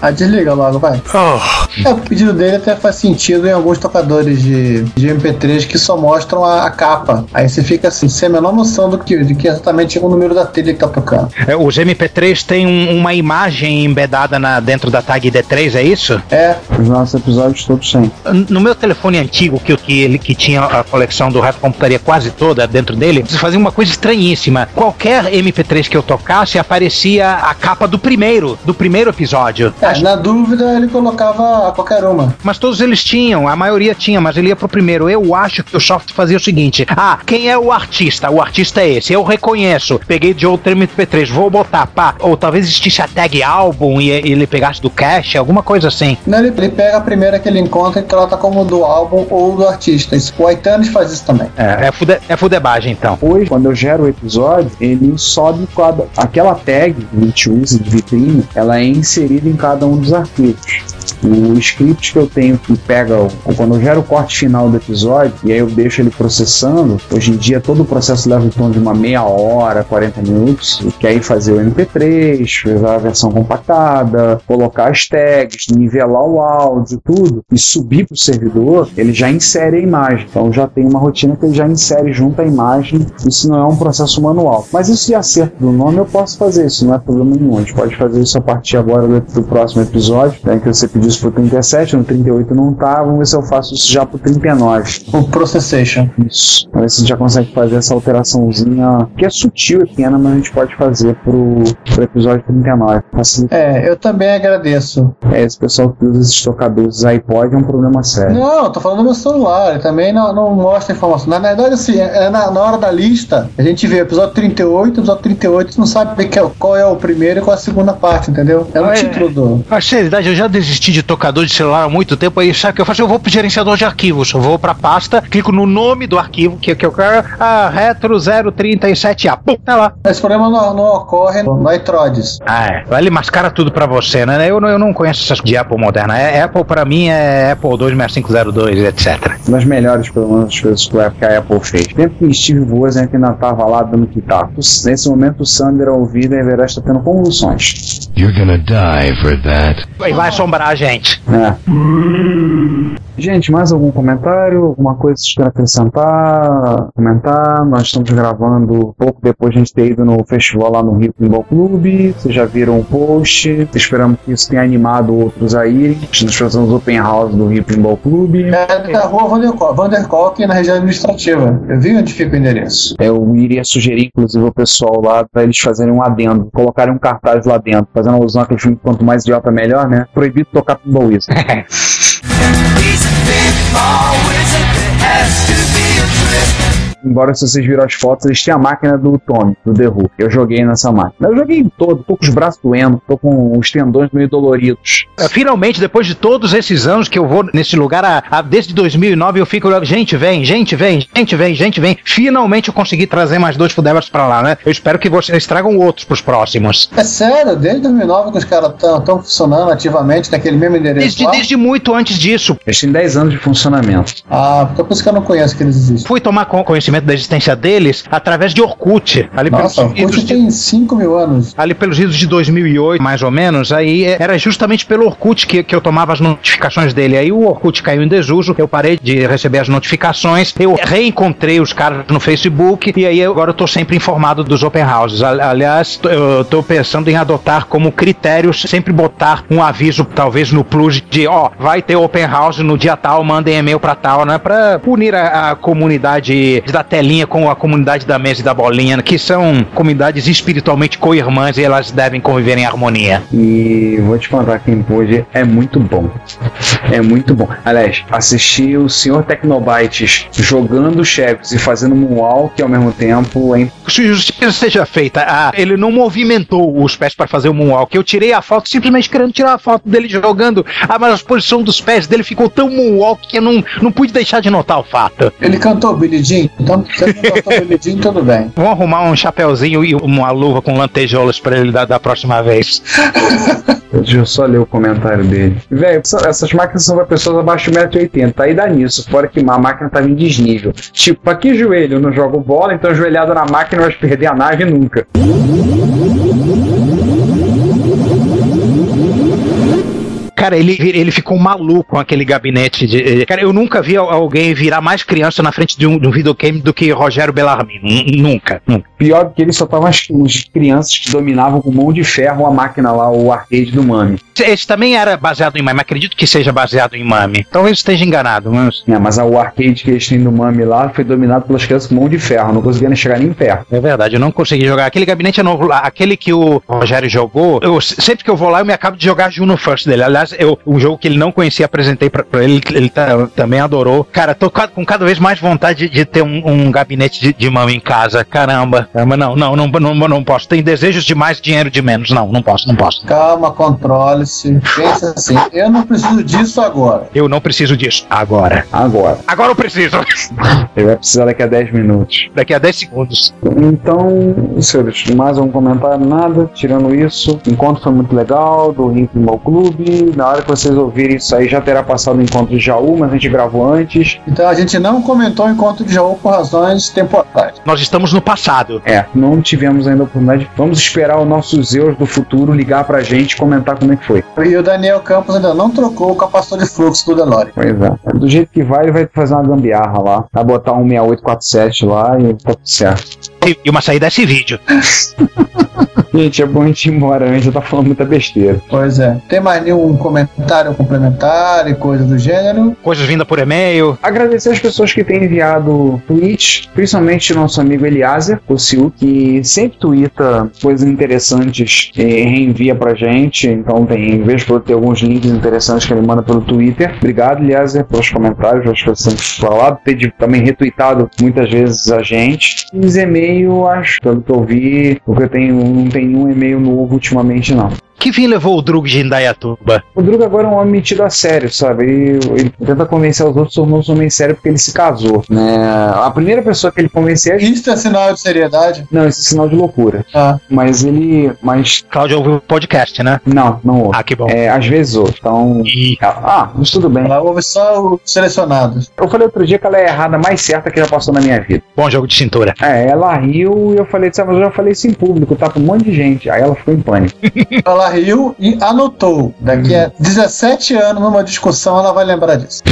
Ah, desliga logo, vai. Oh. É, o pedido dele até faz sentido em alguns tocadores de de de MP3 que só mostram a, a capa. Aí você fica assim, sem a menor noção do que, de que exatamente é o número da trilha que tá tocando. É, os MP3 têm um- uma imagem embedada na- dentro da tag D3, é isso? É. Os nossos episódios todos têm. No meu telefone antigo, que, que ele que tinha a coleção do Reto Computaria quase toda dentro dele, você fazia uma coisa estranhíssima. Qualquer MP3 que eu tocasse aparecia a capa do primeiro, do primeiro episódio. É, na dúvida, ele colocava qualquer uma. Mas todos eles tinham, a maioria tinha, mas ele ia pro primeiro. Eu acho que o software fazia o seguinte: ah, quem é o artista? O artista é esse, eu reconheço. Peguei de outro MP3, vou botar, pá. Ou talvez existisse a tag álbum e ele pegasse do cache, alguma coisa assim. Não, ele, ele pega a primeira que ele encontra e trata como do álbum ou do artista. O iTunes faz isso também. É, é, fude, é fudebagem, então. Hoje, quando eu gero o episódio, ele sobe cada. Aquela tag que a gente usa de vitrine, ela é inserida em cada um dos arquivos. O script que eu tenho que pega, quando eu gero o corte final do episódio, e aí eu deixo ele processando, hoje em dia todo o processo leva em torno de uma meia hora, 40 minutos, que aí fazer o MP3, fazer a versão compactada, colocar as tags, nivelar o áudio, tudo, e subir para o servidor, ele já insere a imagem. Então já tem uma rotina que ele já insere junto à imagem. Isso não é um processo manual. Mas isso de acerto do nome eu posso fazer, isso não é problema nenhum. A gente pode fazer isso a partir agora do, do próximo episódio, né, que você pediu isso pro 37, no 38 não tá, vamos ver se eu faço isso já pro 39. O Processation. Isso. Vamos ver se a gente já consegue fazer essa alteraçãozinha, que é sutil e pequena, mas a gente pode fazer pro, pro episódio 39. Facilita. É, eu também agradeço. É, esse pessoal que usa esses tocadores iPod é um problema sério. Não, eu tô falando do meu celular, ele também não, não mostra informação. Na verdade, assim, é é na, na hora da lista, a gente vê o episódio 38, episódio 38, não sabe qual é o primeiro e qual é a segunda parte, entendeu? É o É. título do. A seriedade, eu já desisti de tocador de celular há muito tempo. Aí sabe o que eu faço? Eu vou pro gerenciador de arquivos. Eu vou pra pasta, clico no nome do arquivo que, que eu quero. Ah, Retro 037A. Pum, tá lá. Esse problema não, não ocorre no iTrodes. Ah, é. Ele mascara tudo pra você, né? Eu, não- eu não conheço essas de Apple moderna. É, Apple pra mim é Apple 26502, etc. Uma das melhores, pelo menos, das coisas que a- que a Apple fez. Tempo que Steve Wozniak ainda tava lá dando pitaco. Nesse momento, o Sander ao ouvir a Everest está tendo convulsões. You're gonna die for that. E vai assombrar a gente. É. Gente, mais algum comentário? Alguma coisa que vocês querem acrescentar? Comentar? Nós estamos gravando pouco depois de a gente ter ido no festival lá no Rio Pinball Clube. Vocês já viram o post. Esperamos que isso tenha animado outros a irem. Nós fazemos open house do Rio Pinball Clube. É da rua Vanderkolk, Vanderkolk na região administrativa. Eu vi onde fica o endereço. Eu iria sugerir, inclusive, ao pessoal lá para eles fazerem um adendo, colocarem um cartaz lá dentro, fazendo alusão àquele filme Quanto Mais Idiota Melhor, né? Proibido tocar Pinball Wizard. Always it has to be a trip Embora se vocês viram as fotos, eles têm a máquina do Tommy, do The Who. Eu joguei nessa máquina. Eu joguei todo, tô com os braços doendo, tô com os tendões meio doloridos. É, Finalmente, depois de todos esses anos que eu vou nesse lugar, a- a- desde 2009 eu fico, gente vem, gente vem, gente vem, gente vem. Finalmente eu consegui trazer mais dois Fudebers pra lá, né? Eu espero que vocês tragam outros pros próximos. É sério, desde 2009 que os caras estão funcionando ativamente naquele mesmo endereço Desde, lá? desde muito antes disso. Eles têm 10 anos de funcionamento. Ah, então por isso que eu não conheço que eles existem. Fui tomar con- conhecimento da existência deles através de Orkut. Ali Nossa, pelos Orkut de, tem 5 mil anos. ali pelos idos de 2008, mais ou menos. Aí é, era justamente pelo Orkut que, que eu tomava as notificações dele. Aí o Orkut caiu em desuso, eu parei de receber as notificações. Eu reencontrei os caras no Facebook e aí agora eu tô sempre informado dos open houses. Ali- Aliás, eu tô pensando em adotar como critério sempre botar um aviso, talvez no plus, de ó, vai ter open house no dia tal, mandem e-mail pra tal, né? Pra unir a, a comunidade da telinha com a comunidade da mesa e da bolinha, que são comunidades espiritualmente co-irmãs e elas devem conviver em harmonia. E vou te contar que Pode é muito bom. É muito bom. Aliás, assistir o Sr. Tecnobytes jogando Chaves e fazendo moonwalk ao mesmo tempo é Se justiça seja feita, ah, ele não movimentou os pés para fazer o moonwalk. Eu tirei a foto simplesmente querendo tirar a foto dele jogando. Ah, mas a posição dos pés dele ficou tão moonwalk que eu não, não pude deixar de notar o fato. Ele cantou Billy Jean, então se ele não tudo bem. Vamos arrumar um chapeuzinho e uma luva com lantejoulas para ele da, da próxima vez. Deixa eu só ler o comentário dele. Velho, essas máquinas são para pessoas abaixo de 1,80m. Aí dá nisso. Fora que a máquina tava em desnível. Tipo, pra que joelho? Eu não jogo bola, então joelhado na máquina vai perder a nave nunca. Cara, ele, ele ficou maluco com aquele gabinete de. Cara, eu nunca vi alguém virar mais criança na frente de um, de um videogame do que Rogério Bellarmino. Nunca, nunca. Pior que ele só tava as, as crianças que dominavam com mão de ferro a máquina lá, o arcade do Mami. Esse também era baseado em Mami, acredito que seja baseado em Mami. Talvez esteja enganado, mas. É, mas o arcade que eles têm do Mami lá foi dominado pelas crianças com mão de ferro, não conseguia nem chegar nem perto. É verdade, eu não consegui jogar. Aquele gabinete é novo, aquele que o Rogério jogou, eu, sempre que eu vou lá, eu me acabo de jogar Juno First dele. Aliás, eu, um jogo que ele não conhecia, apresentei pra, pra ele, ele tá, também adorou. Cara, tô com cada vez mais vontade de, de ter um, um gabinete de, de mão em casa. Caramba. Caramba, não, não, não, não, não posso. Tem desejos de mais, dinheiro de menos. Não, não posso, não posso. Calma, controle-se. Pensa assim, eu não preciso disso agora. Eu não preciso disso agora. Agora. Agora eu preciso. Ele vai precisar daqui a 10 minutos. Daqui a 10 segundos. Então, senhores, mais um comentário, nada. Tirando isso, o encontro foi muito legal, do Rio Mal Clube. Na hora que vocês ouvirem isso aí, já terá passado o encontro de Jaú, mas a gente gravou antes. Então a gente não comentou o encontro de Jaú por razões temporais. Nós estamos no passado. É, não tivemos ainda a oportunidade. Vamos esperar o nosso Zeus do futuro ligar pra gente e comentar como é que foi. E o Daniel Campos ainda não trocou o capacitor de fluxo do DeLorean. Pois é. Do jeito que vai, ele vai fazer uma gambiarra lá. Vai botar um 6847 lá e tá tudo certo. E uma saída desse vídeo. Gente, é bom a gente ir embora, a gente já tá falando muita besteira. Pois é. Tem mais nenhum comentário complementar e coisa do gênero? Coisas vindas por e-mail. Agradecer as pessoas que têm enviado tweets, principalmente nosso amigo Eliaser, o Sil, que sempre twitta coisas interessantes e reenvia pra gente. Então tem, vejo por ter alguns links interessantes que ele manda pelo Twitter. Obrigado, Eliaser, pelos comentários, acho que você sempre falado, ter também retweetado muitas vezes a gente. E os e-mail, acho, pelo que eu vi, porque eu tenho, não tem nenhum e-mail novo ultimamente, não. Que fim levou o Drug de Indaiatuba? O Drug agora é um homem metido a sério, sabe? Ele, ele tenta convencer os outros, tornou-se um homem sério porque ele se casou, né? A primeira pessoa que ele convencia... Isso é sinal de seriedade? Não, isso é sinal de loucura. Ah. Mas ele... Mas... Cláudio ouviu o podcast, né? Não, não ouve. Ah, que bom. É, às vezes ouve, então... E... Ah, mas tudo bem. Ela ouve só os selecionados. Eu falei outro dia que ela é a errada mais certa que já passou na minha vida. Bom jogo de cintura. É, ela riu e eu falei, sabe, mas eu já falei isso em público, tá com um monte de gente. Aí ela ficou em pânico. ela riu e anotou. Daqui a 17 anos, numa discussão, ela vai lembrar disso.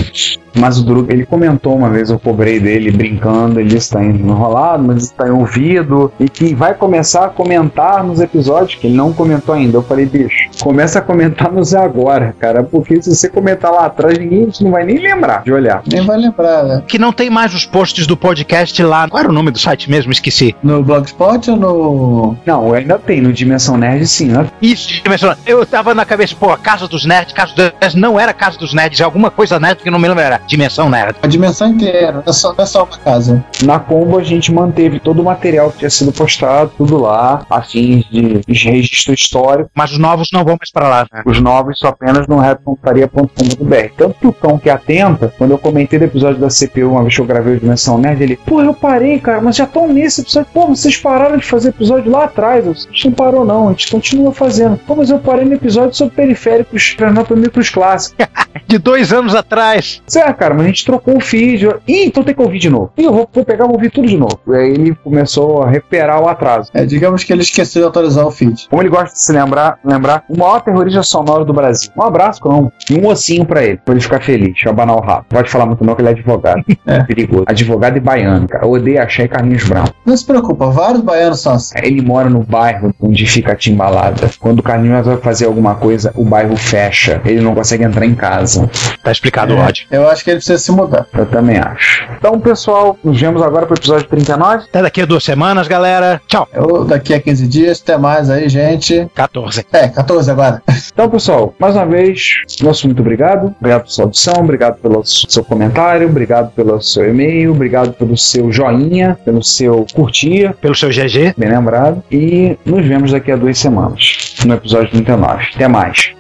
Mas o Druga, ele comentou uma vez, eu cobrei dele brincando, ele está enrolado, mas está em ouvido, e que vai começar a comentar nos episódios, que ele não comentou ainda. Eu falei, bicho, começa a comentar nos agora, cara, porque se você comentar lá atrás, ninguém não vai nem lembrar de olhar. Nem vai lembrar, né? Que não tem mais os posts do podcast lá. Qual era o nome do site mesmo? Esqueci. No Blogspot ou no. Não, ainda tem, no Dimensão Nerd sim, né? Isso, Dimensão Eu tava na cabeça, pô, Casa dos Nerds, Casa dos Nerds, não era Casa dos Nerds, é alguma coisa nerd que não me lembro era. Dimensão Nerd. A dimensão inteira, não é só, não é só uma casa. Na Combo a gente manteve todo o material que tinha sido postado, tudo lá, a fins de, de registro histórico. Mas os novos não vão mais para lá. Né? Os novos só apenas no retrocomputaria.com.br. Tanto que o Tom que atenta, quando eu comentei do episódio da CPU, uma vez que eu gravei o Dimensão Nerd, ele, pô, eu parei, cara, mas já estão nesse episódio. Pô, vocês pararam de fazer episódio lá atrás. A gente não parou, não, a gente continua fazendo. Pô, mas eu parei no episódio sobre periféricos micros clássicos. de dois anos atrás. É, cara, mas a gente trocou o feed. Ih, então tem que ouvir de novo. Ih, eu vou, vou pegar e ouvir tudo de novo. E aí ele começou a recuperar o atraso. É, digamos que ele esqueceu de atualizar o feed. Como ele gosta de se lembrar, lembrar o maior terrorista sonoro do Brasil. Um abraço, não. E um ossinho pra ele, pra ele ficar feliz, abanar o rabo. Pode falar muito não, que ele é advogado. é. Perigoso. Advogado e baiano, cara. Eu odeio achar e Carlinhos Brown. Não se preocupa, vários baianos são assim. Ele mora no bairro onde fica a timbalada. Quando o Carlinhos vai fazer alguma coisa, o bairro fecha. Ele não consegue entrar em casa. Tá explicado, é, ódio. Eu acho que ele precisa se mudar. Eu também acho. Então, pessoal, nos vemos agora pro episódio 39. Até daqui a duas semanas, galera. Tchau. Eu daqui a 15 dias. Até mais aí, gente. 14. É, 14 agora. Então, pessoal, mais uma vez, nosso muito obrigado. Obrigado pela sua audição, obrigado pelo seu comentário, obrigado pelo seu e-mail, obrigado pelo seu joinha, pelo seu curtir, pelo seu GG. Bem lembrado. E nos vemos daqui a duas semanas, no episódio 39. Até mais.